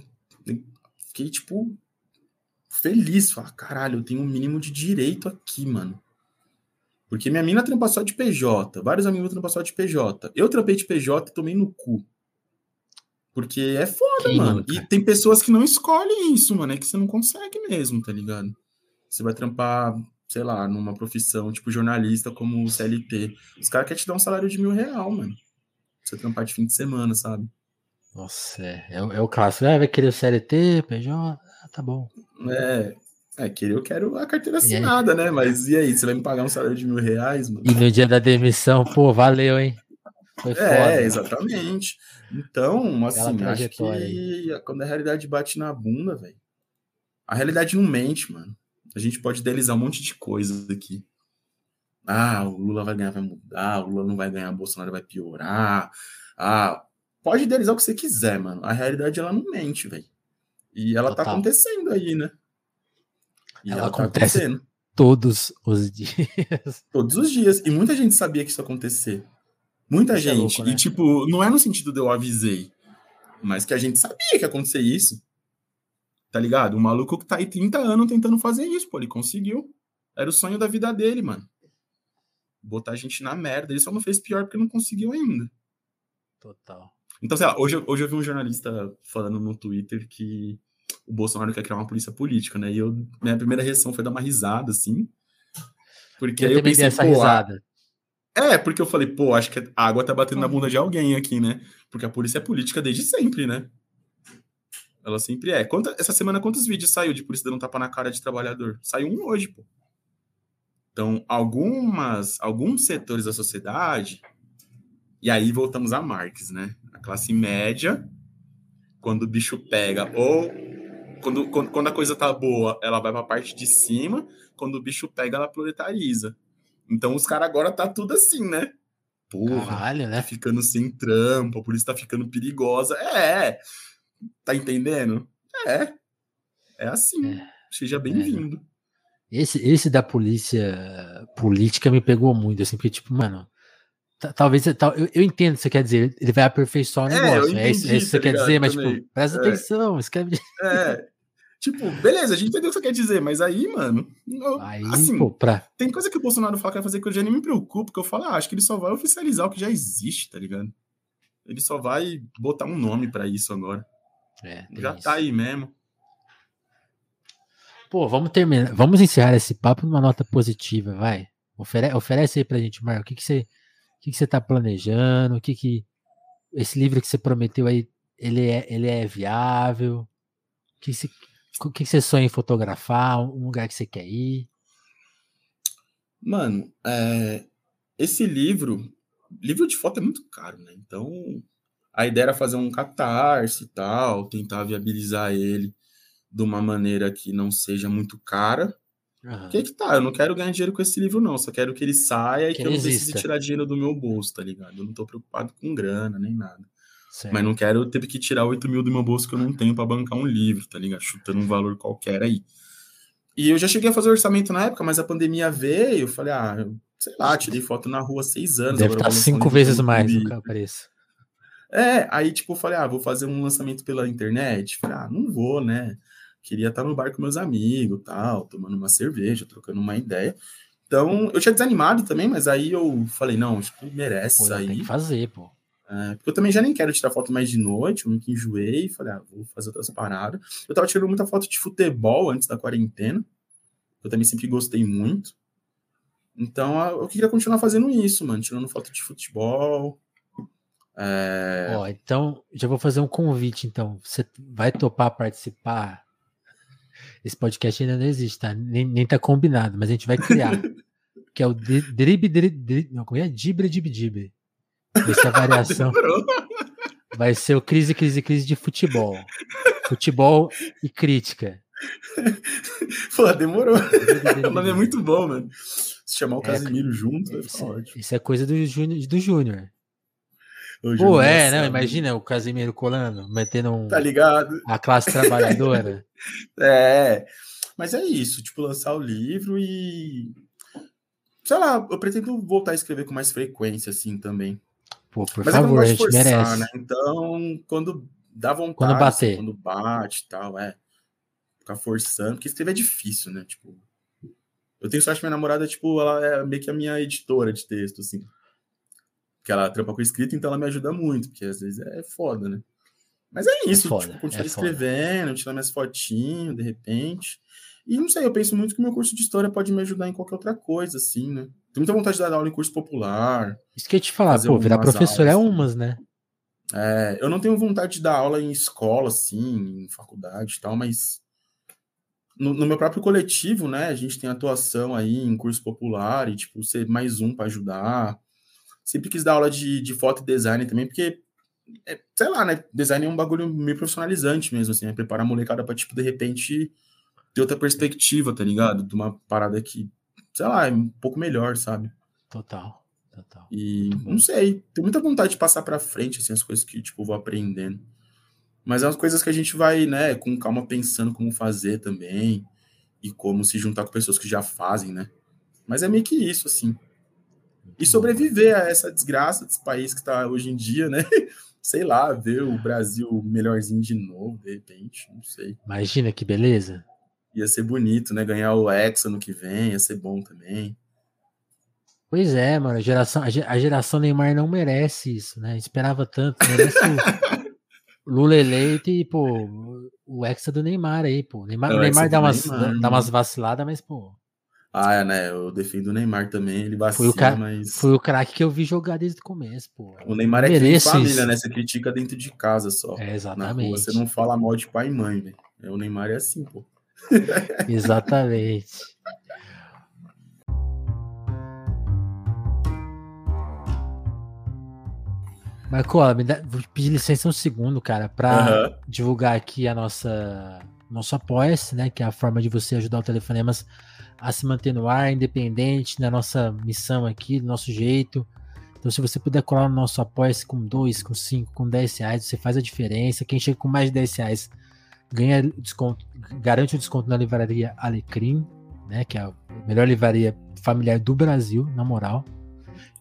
fiquei, tipo, feliz. Falar, caralho, eu tenho um mínimo de direito aqui, mano. Porque minha mina trampa só de PJ, vários amigos trampam só de PJ. Eu trampei de PJ e tomei no cu. Porque é foda, Quem mano. Nunca? E tem pessoas que não escolhem isso, mano. É que você não consegue mesmo, tá ligado? Você vai trampar sei lá, numa profissão tipo jornalista como CLT. Os caras querem te dar um salário de mil real, mano. Você trampar de fim de semana, sabe? Nossa, é, é, é o clássico. Ah, vai querer o CLT, PJ? Ah, tá bom. É, é, querer eu quero a carteira assinada, né? Mas e aí, você vai me pagar um salário de mil reais, mano? E no dia da demissão, pô, valeu, hein? Foi é, foda, exatamente. Então, assim, acho que aí. quando a realidade bate na bunda, velho. A realidade não mente, mano. A gente pode idealizar um monte de coisas aqui. Ah, o Lula vai ganhar, vai mudar, o Lula não vai ganhar, o Bolsonaro vai piorar. Ah, pode idealizar o que você quiser, mano. A realidade, ela não mente, velho. E ela tá Total. tá acontecendo aí, né? E ela, ela tá acontece acontecendo. todos os dias. Todos os dias. E muita gente sabia que isso ia acontecer. Muita isso é gente. É louco, né? E, tipo, não é no sentido de eu avisei, mas que a gente sabia que ia acontecer isso. Tá ligado? O maluco que tá aí 30 anos tentando fazer isso, pô, ele conseguiu. Era o sonho da vida dele, mano. Botar a gente na merda. Ele só não fez pior porque não conseguiu ainda. Total. Então, sei lá, hoje, hoje eu vi um jornalista falando no Twitter que o Bolsonaro quer criar uma polícia política, né? E eu, minha primeira reação foi dar uma risada, assim. Porque eu aí eu pensei, essa risada. É, porque eu falei, pô, acho que a água tá batendo na bunda de alguém aqui, né? Porque a polícia é política desde sempre, né? Ela sempre é. Quanta, essa semana, quantos vídeos saiu de polícia dando tapa na cara de trabalhador? Saiu um hoje, pô. Então, algumas, alguns setores da sociedade, e aí voltamos a Marx, né? A classe média, quando o bicho pega, ou quando, quando, quando a coisa tá boa, ela vai para a parte de cima, quando o bicho pega, ela proletariza. Então, os caras agora tá tudo assim, né? Porra, Caralho, né? Tá ficando sem trampo, a polícia tá ficando perigosa. É, Tá entendendo? É. É assim. É. Seja bem-vindo. É. Esse, esse da polícia política me pegou muito, assim, porque, tipo, mano, talvez eu, eu entendo o que você quer dizer, ele vai aperfeiçoar o é, negócio. É, isso, é isso que você tá quer dizer, mas, tipo, também. tipo, presta é. atenção, escreve. É. Tipo, beleza, a gente entendeu o que você quer dizer, mas aí, mano, eu, aí, assim, pô, pra... tem coisa que o Bolsonaro fala que vai fazer que eu já nem me preocupo, que eu falo, ah, acho que ele só vai oficializar o que já existe, tá ligado? Ele só vai botar um nome para isso agora. É, Já tá isso. tá aí mesmo. Pô, vamos terminar. Vamos encerrar esse papo numa nota positiva, vai. Ofere oferece aí pra gente, Marco. O que, que você. Que, que você tá planejando? O que, que. Esse livro que você prometeu aí, ele é, ele é viável? O que, você, o que, que você sonha em fotografar? Um lugar que você quer ir? Mano, é, esse livro, livro de foto é muito caro, né? Então, a ideia era fazer um catarse e tal, tentar viabilizar ele de uma maneira que não seja muito cara. Uhum. Que que tá? Eu não quero ganhar dinheiro com esse livro, não. Só quero que ele saia e que, que eu não precise tirar dinheiro do meu bolso, tá ligado? Eu não tô preocupado com grana nem nada. Certo. Mas não quero ter que tirar 8 mil do meu bolso que eu não tenho para bancar um livro, tá ligado? Chutando um valor qualquer aí. E eu já cheguei a fazer orçamento na época, mas a pandemia veio. Eu falei, ah, sei lá, tirei foto na rua há seis anos. Deve estar tá cinco vezes mais do que preço. É, aí tipo, eu falei, ah, vou fazer um lançamento pela internet. Falei, ah, não vou, né? Queria estar no bar com meus amigos, tal, tomando uma cerveja, trocando uma ideia. Então, eu tinha desanimado também, mas aí eu falei, não, acho que merece pô, sair. Tem que fazer, pô. É, porque eu também já nem quero tirar foto mais de noite, eu me enjoei, falei, ah, vou fazer outras paradas. Eu tava tirando muita foto de futebol antes da quarentena, eu também sempre gostei muito. Então, eu queria continuar fazendo isso, mano, tirando foto de futebol, é... Ó, então, já vou fazer um convite, então. Você vai topar participar? Esse podcast ainda não existe, tá? Nem, nem tá combinado, mas a gente vai criar. que é o Drib Drib. Não, como é? Dibre Dib Dibre. Essa variação. vai ser o crise, crise, crise de futebol. Futebol e crítica. Pô, demorou. o nome é muito bom, mano. Se chamar o é, Casimiro junto, isso, isso é coisa do Júnior. Do Júnior. Pô, é, não, imagina o Casimiro colando, metendo um, tá ligado? a classe trabalhadora. é, mas é isso, tipo, lançar o livro e. Sei lá, eu pretendo voltar a escrever com mais frequência, assim, também. Pô, por mas favor, a gente forçar, merece. Né? Então, quando dá vontade, quando bater. Assim, quando bate e tal, é. Ficar forçando, porque escrever é difícil, né? Tipo, eu tenho sorte que minha namorada, tipo, ela é meio que a minha editora de texto, assim que ela trampa com escrita, então ela me ajuda muito, porque às vezes é foda, né? Mas é, é isso, é foda, tipo, continuar é escrevendo, tirar minhas fotinhas, de repente. E não sei, eu penso muito que o meu curso de história pode me ajudar em qualquer outra coisa, assim, né? Tenho muita vontade de dar aula em curso popular. Isso que eu te falar, pô, virar professor é aulas, é umas, né? É, eu não tenho vontade de dar aula em escola, assim, em faculdade e tal, mas no, no, meu próprio coletivo, né, a gente tem atuação aí em curso popular e, tipo, ser mais um para ajudar. Sempre quis dar aula de, de foto e design também, porque, é, sei lá, né? Design é um bagulho meio profissionalizante mesmo, assim, é preparar a molecada para, tipo, de repente, ter outra perspectiva, tá ligado? De uma parada que, sei lá, é um pouco melhor, sabe? Total, total. E não sei, tenho muita vontade de passar pra frente, assim, as coisas que, tipo, vou aprendendo. Mas é umas coisas que a gente vai, né, com calma pensando como fazer também e como se juntar com pessoas que já fazem, né? Mas é meio que isso, assim. E sobreviver a essa desgraça desse país que está hoje em dia, né? Sei lá, ver o Brasil melhorzinho de novo, de repente, não sei. Imagina que beleza. Ia ser bonito, né? Ganhar o Hexa no que vem, ia ser bom também. Pois é, mano, a geração, a geração Neymar não merece isso, né? Esperava tanto, merece o Lula eleito e, pô, o Hexa do Neymar aí, pô. Neymar, é o Neymar dá umas, Neymar, dá umas vaciladas, mas, pô, ah, é, né? Eu defendo o Neymar também, ele vacila, foi o cara, mas... Foi o craque que eu vi jogar desde o começo, pô. O Neymar é que de família, isso. né? Você critica dentro de casa só. É, exatamente. Rua, você não fala mal de pai e mãe, velho. É, o Neymar é assim, pô. exatamente. Marco, me dá, vou pedir licença um segundo, cara, para uhum. divulgar aqui a nossa nosso apoia-se, né? Que é a forma de você ajudar o Telefonemas a se manter no ar, independente da nossa missão aqui, do nosso jeito. Então, se você puder colar no nosso apoia-se com 2, com 5, com 10 reais, você faz a diferença. Quem chega com mais de 10 reais ganha desconto, garante o desconto na livraria Alecrim, né? Que é a melhor livraria familiar do Brasil, na moral.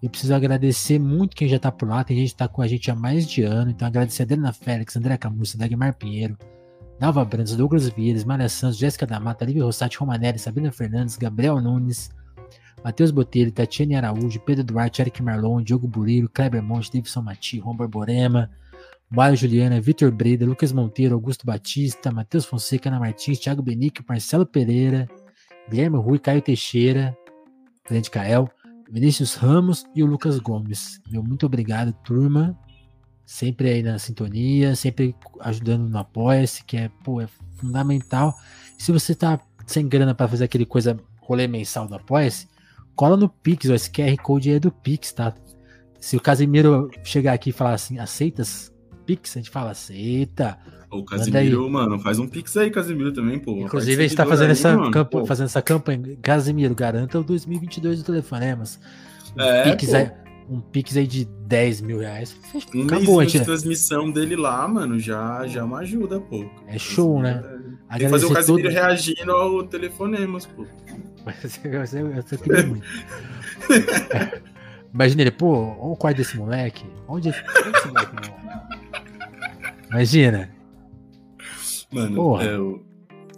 Eu preciso agradecer muito quem já tá por lá. Tem gente que tá com a gente há mais de ano. Então, agradecer a Adriana Félix, André Camussa, Dagmar Pinheiro, Nalva Brandes, Douglas Vieira, Maria Santos, Jéssica da Mata, Lívia Rossati, Romanelli, Sabrina Fernandes, Gabriel Nunes, Matheus Botelho, Tatiane Araújo, Pedro Duarte, Eric Marlon, Diogo Burilo, Kleber Monte, Davidson Mati, Rom Borborema, Mário Juliana, Vitor Breda, Lucas Monteiro, Augusto Batista, Matheus Fonseca, Ana Martins, Thiago Benique, Marcelo Pereira, Guilherme Rui, Caio Teixeira, Grande Cael, Vinícius Ramos e o Lucas Gomes. Meu muito obrigado, turma sempre aí na sintonia, sempre ajudando no Apoia-se, que é, pô, é fundamental. Se você tá sem grana para fazer aquele coisa rolê mensal do Apoia-se, cola no Pix, ó, esse QR Code é do Pix, tá? Se o Casimiro chegar aqui e falar assim, aceitas Pix? A gente fala, aceita. O Casimiro, mano, faz um Pix aí, Casimiro, também, pô. Inclusive, a gente tá fazendo, aí, essa, campo, fazendo essa campanha. Casimiro, garanta o 2022 do Telefonemas. É, Pix pô. aí um Pix aí de 10 mil reais. Um Acabou, mês de transmissão dele lá, mano, já, já é uma ajuda, pô. É show, né? É... Tem que fazer o Casimiro todo... reagindo ao telefonemas, pô. eu, muito. Imagina ele, pô, olha o quarto desse moleque. Onde, onde esse moleque Imagina. Mano. É,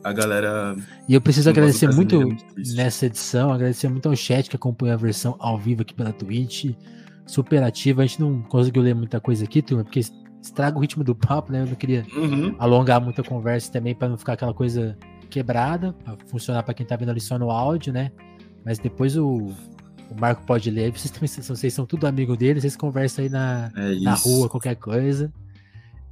a galera. E eu preciso agradecer muito, é muito nessa edição, agradecer muito ao chat que acompanha a versão ao vivo aqui pela Twitch. Super ativa. A gente não conseguiu ler muita coisa aqui, turma, porque estraga o ritmo do papo, né? Eu não queria uhum. alongar muita conversa também para não ficar aquela coisa quebrada, pra funcionar para quem tá vendo ali só no áudio, né? Mas depois o, o Marco pode ler. Vocês também vocês são tudo amigo dele, vocês conversam aí na, é na rua, qualquer coisa.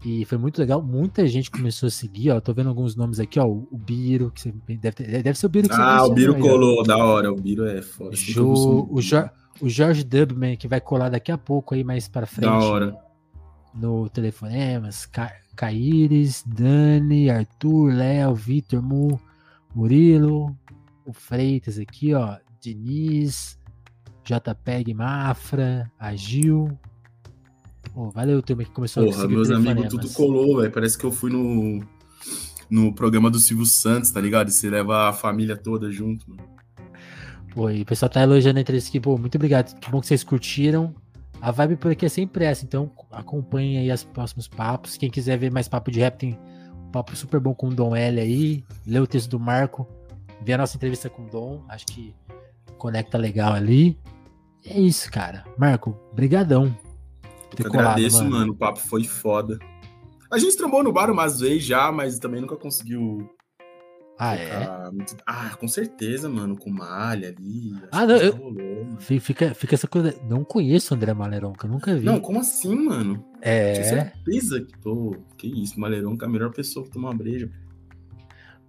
E foi muito legal. Muita gente começou a seguir, ó. Tô vendo alguns nomes aqui, ó. O Biro, que você deve, ter, deve ser o Biro que você Ah, o Biro aí, colou, da hora. O Biro é foda. Jo, o, jo, o Jorge Dubman, que vai colar daqui a pouco aí, mais pra frente. Da hora. No telefonemas. Ca Caíres, Dani, Arthur, Léo, Vitor, Mu, Murilo, o Freitas aqui, ó. Diniz, JPEG Mafra, Agil, Oh, valeu, turma, que começou Porra, a meus amigos tudo colou, velho. Parece que eu fui no, no programa do Silvio Santos, tá ligado? E você leva a família toda junto, mano. Pô, e o pessoal tá elogiando a entrevista aqui. Pô, muito obrigado. Que bom que vocês curtiram. A vibe por aqui é sempre essa, então acompanhem aí os próximos papos. Quem quiser ver mais papo de rap, tem um papo super bom com o Dom L aí. Lê o texto do Marco. Vê a nossa entrevista com o Dom. Acho que conecta legal ali. É isso, cara. Marco, brigadão. Eu agradeço, mano. mano. O papo foi foda. A gente trombou no bar umas vezes já, mas também nunca conseguiu. Ah, é? Muito... Ah, com certeza, mano. Com malha ali. Ah, não. Eu... Rolou, fica, fica essa coisa. Não conheço o André Maleronca, nunca vi. Não, como assim, mano? É. Tinha certeza que tô. Que isso, Maleronca é a melhor pessoa que toma breja.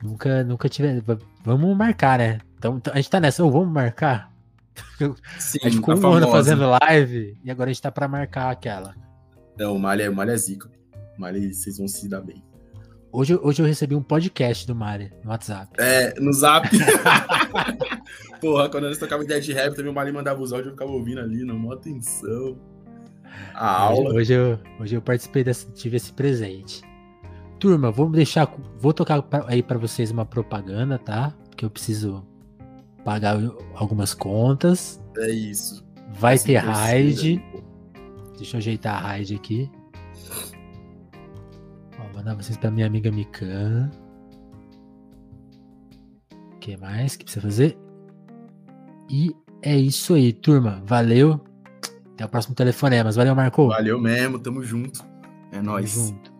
Nunca, nunca tive. Vamos marcar, né? Então, a gente tá nessa, vamos marcar? Sim, a gente ficou um ano fazendo live e agora a gente tá pra marcar aquela. É, o Malha, o Malha é zica. O Malha, vocês vão se dar bem. Hoje, hoje eu recebi um podcast do Mari no WhatsApp. É, no zap. Porra, quando nós tocava ideia de rap, também o Mari mandava os áudios, eu ficava ouvindo ali, na maior atenção. A hoje, aula. Hoje eu, hoje eu participei desse, tive esse presente. Turma, vou deixar, vou tocar pra, aí para vocês uma propaganda, tá? Porque eu preciso pagar algumas contas. É isso. Vai ter raid. Deixa eu ajeitar a raid aqui. Mandar vocês para minha amiga Mikan. O que mais que precisa fazer? E é isso aí, turma. Valeu. Até o próximo telefonema. Valeu, Marco. Valeu mesmo, tamo junto. É nóis. Tamo junto.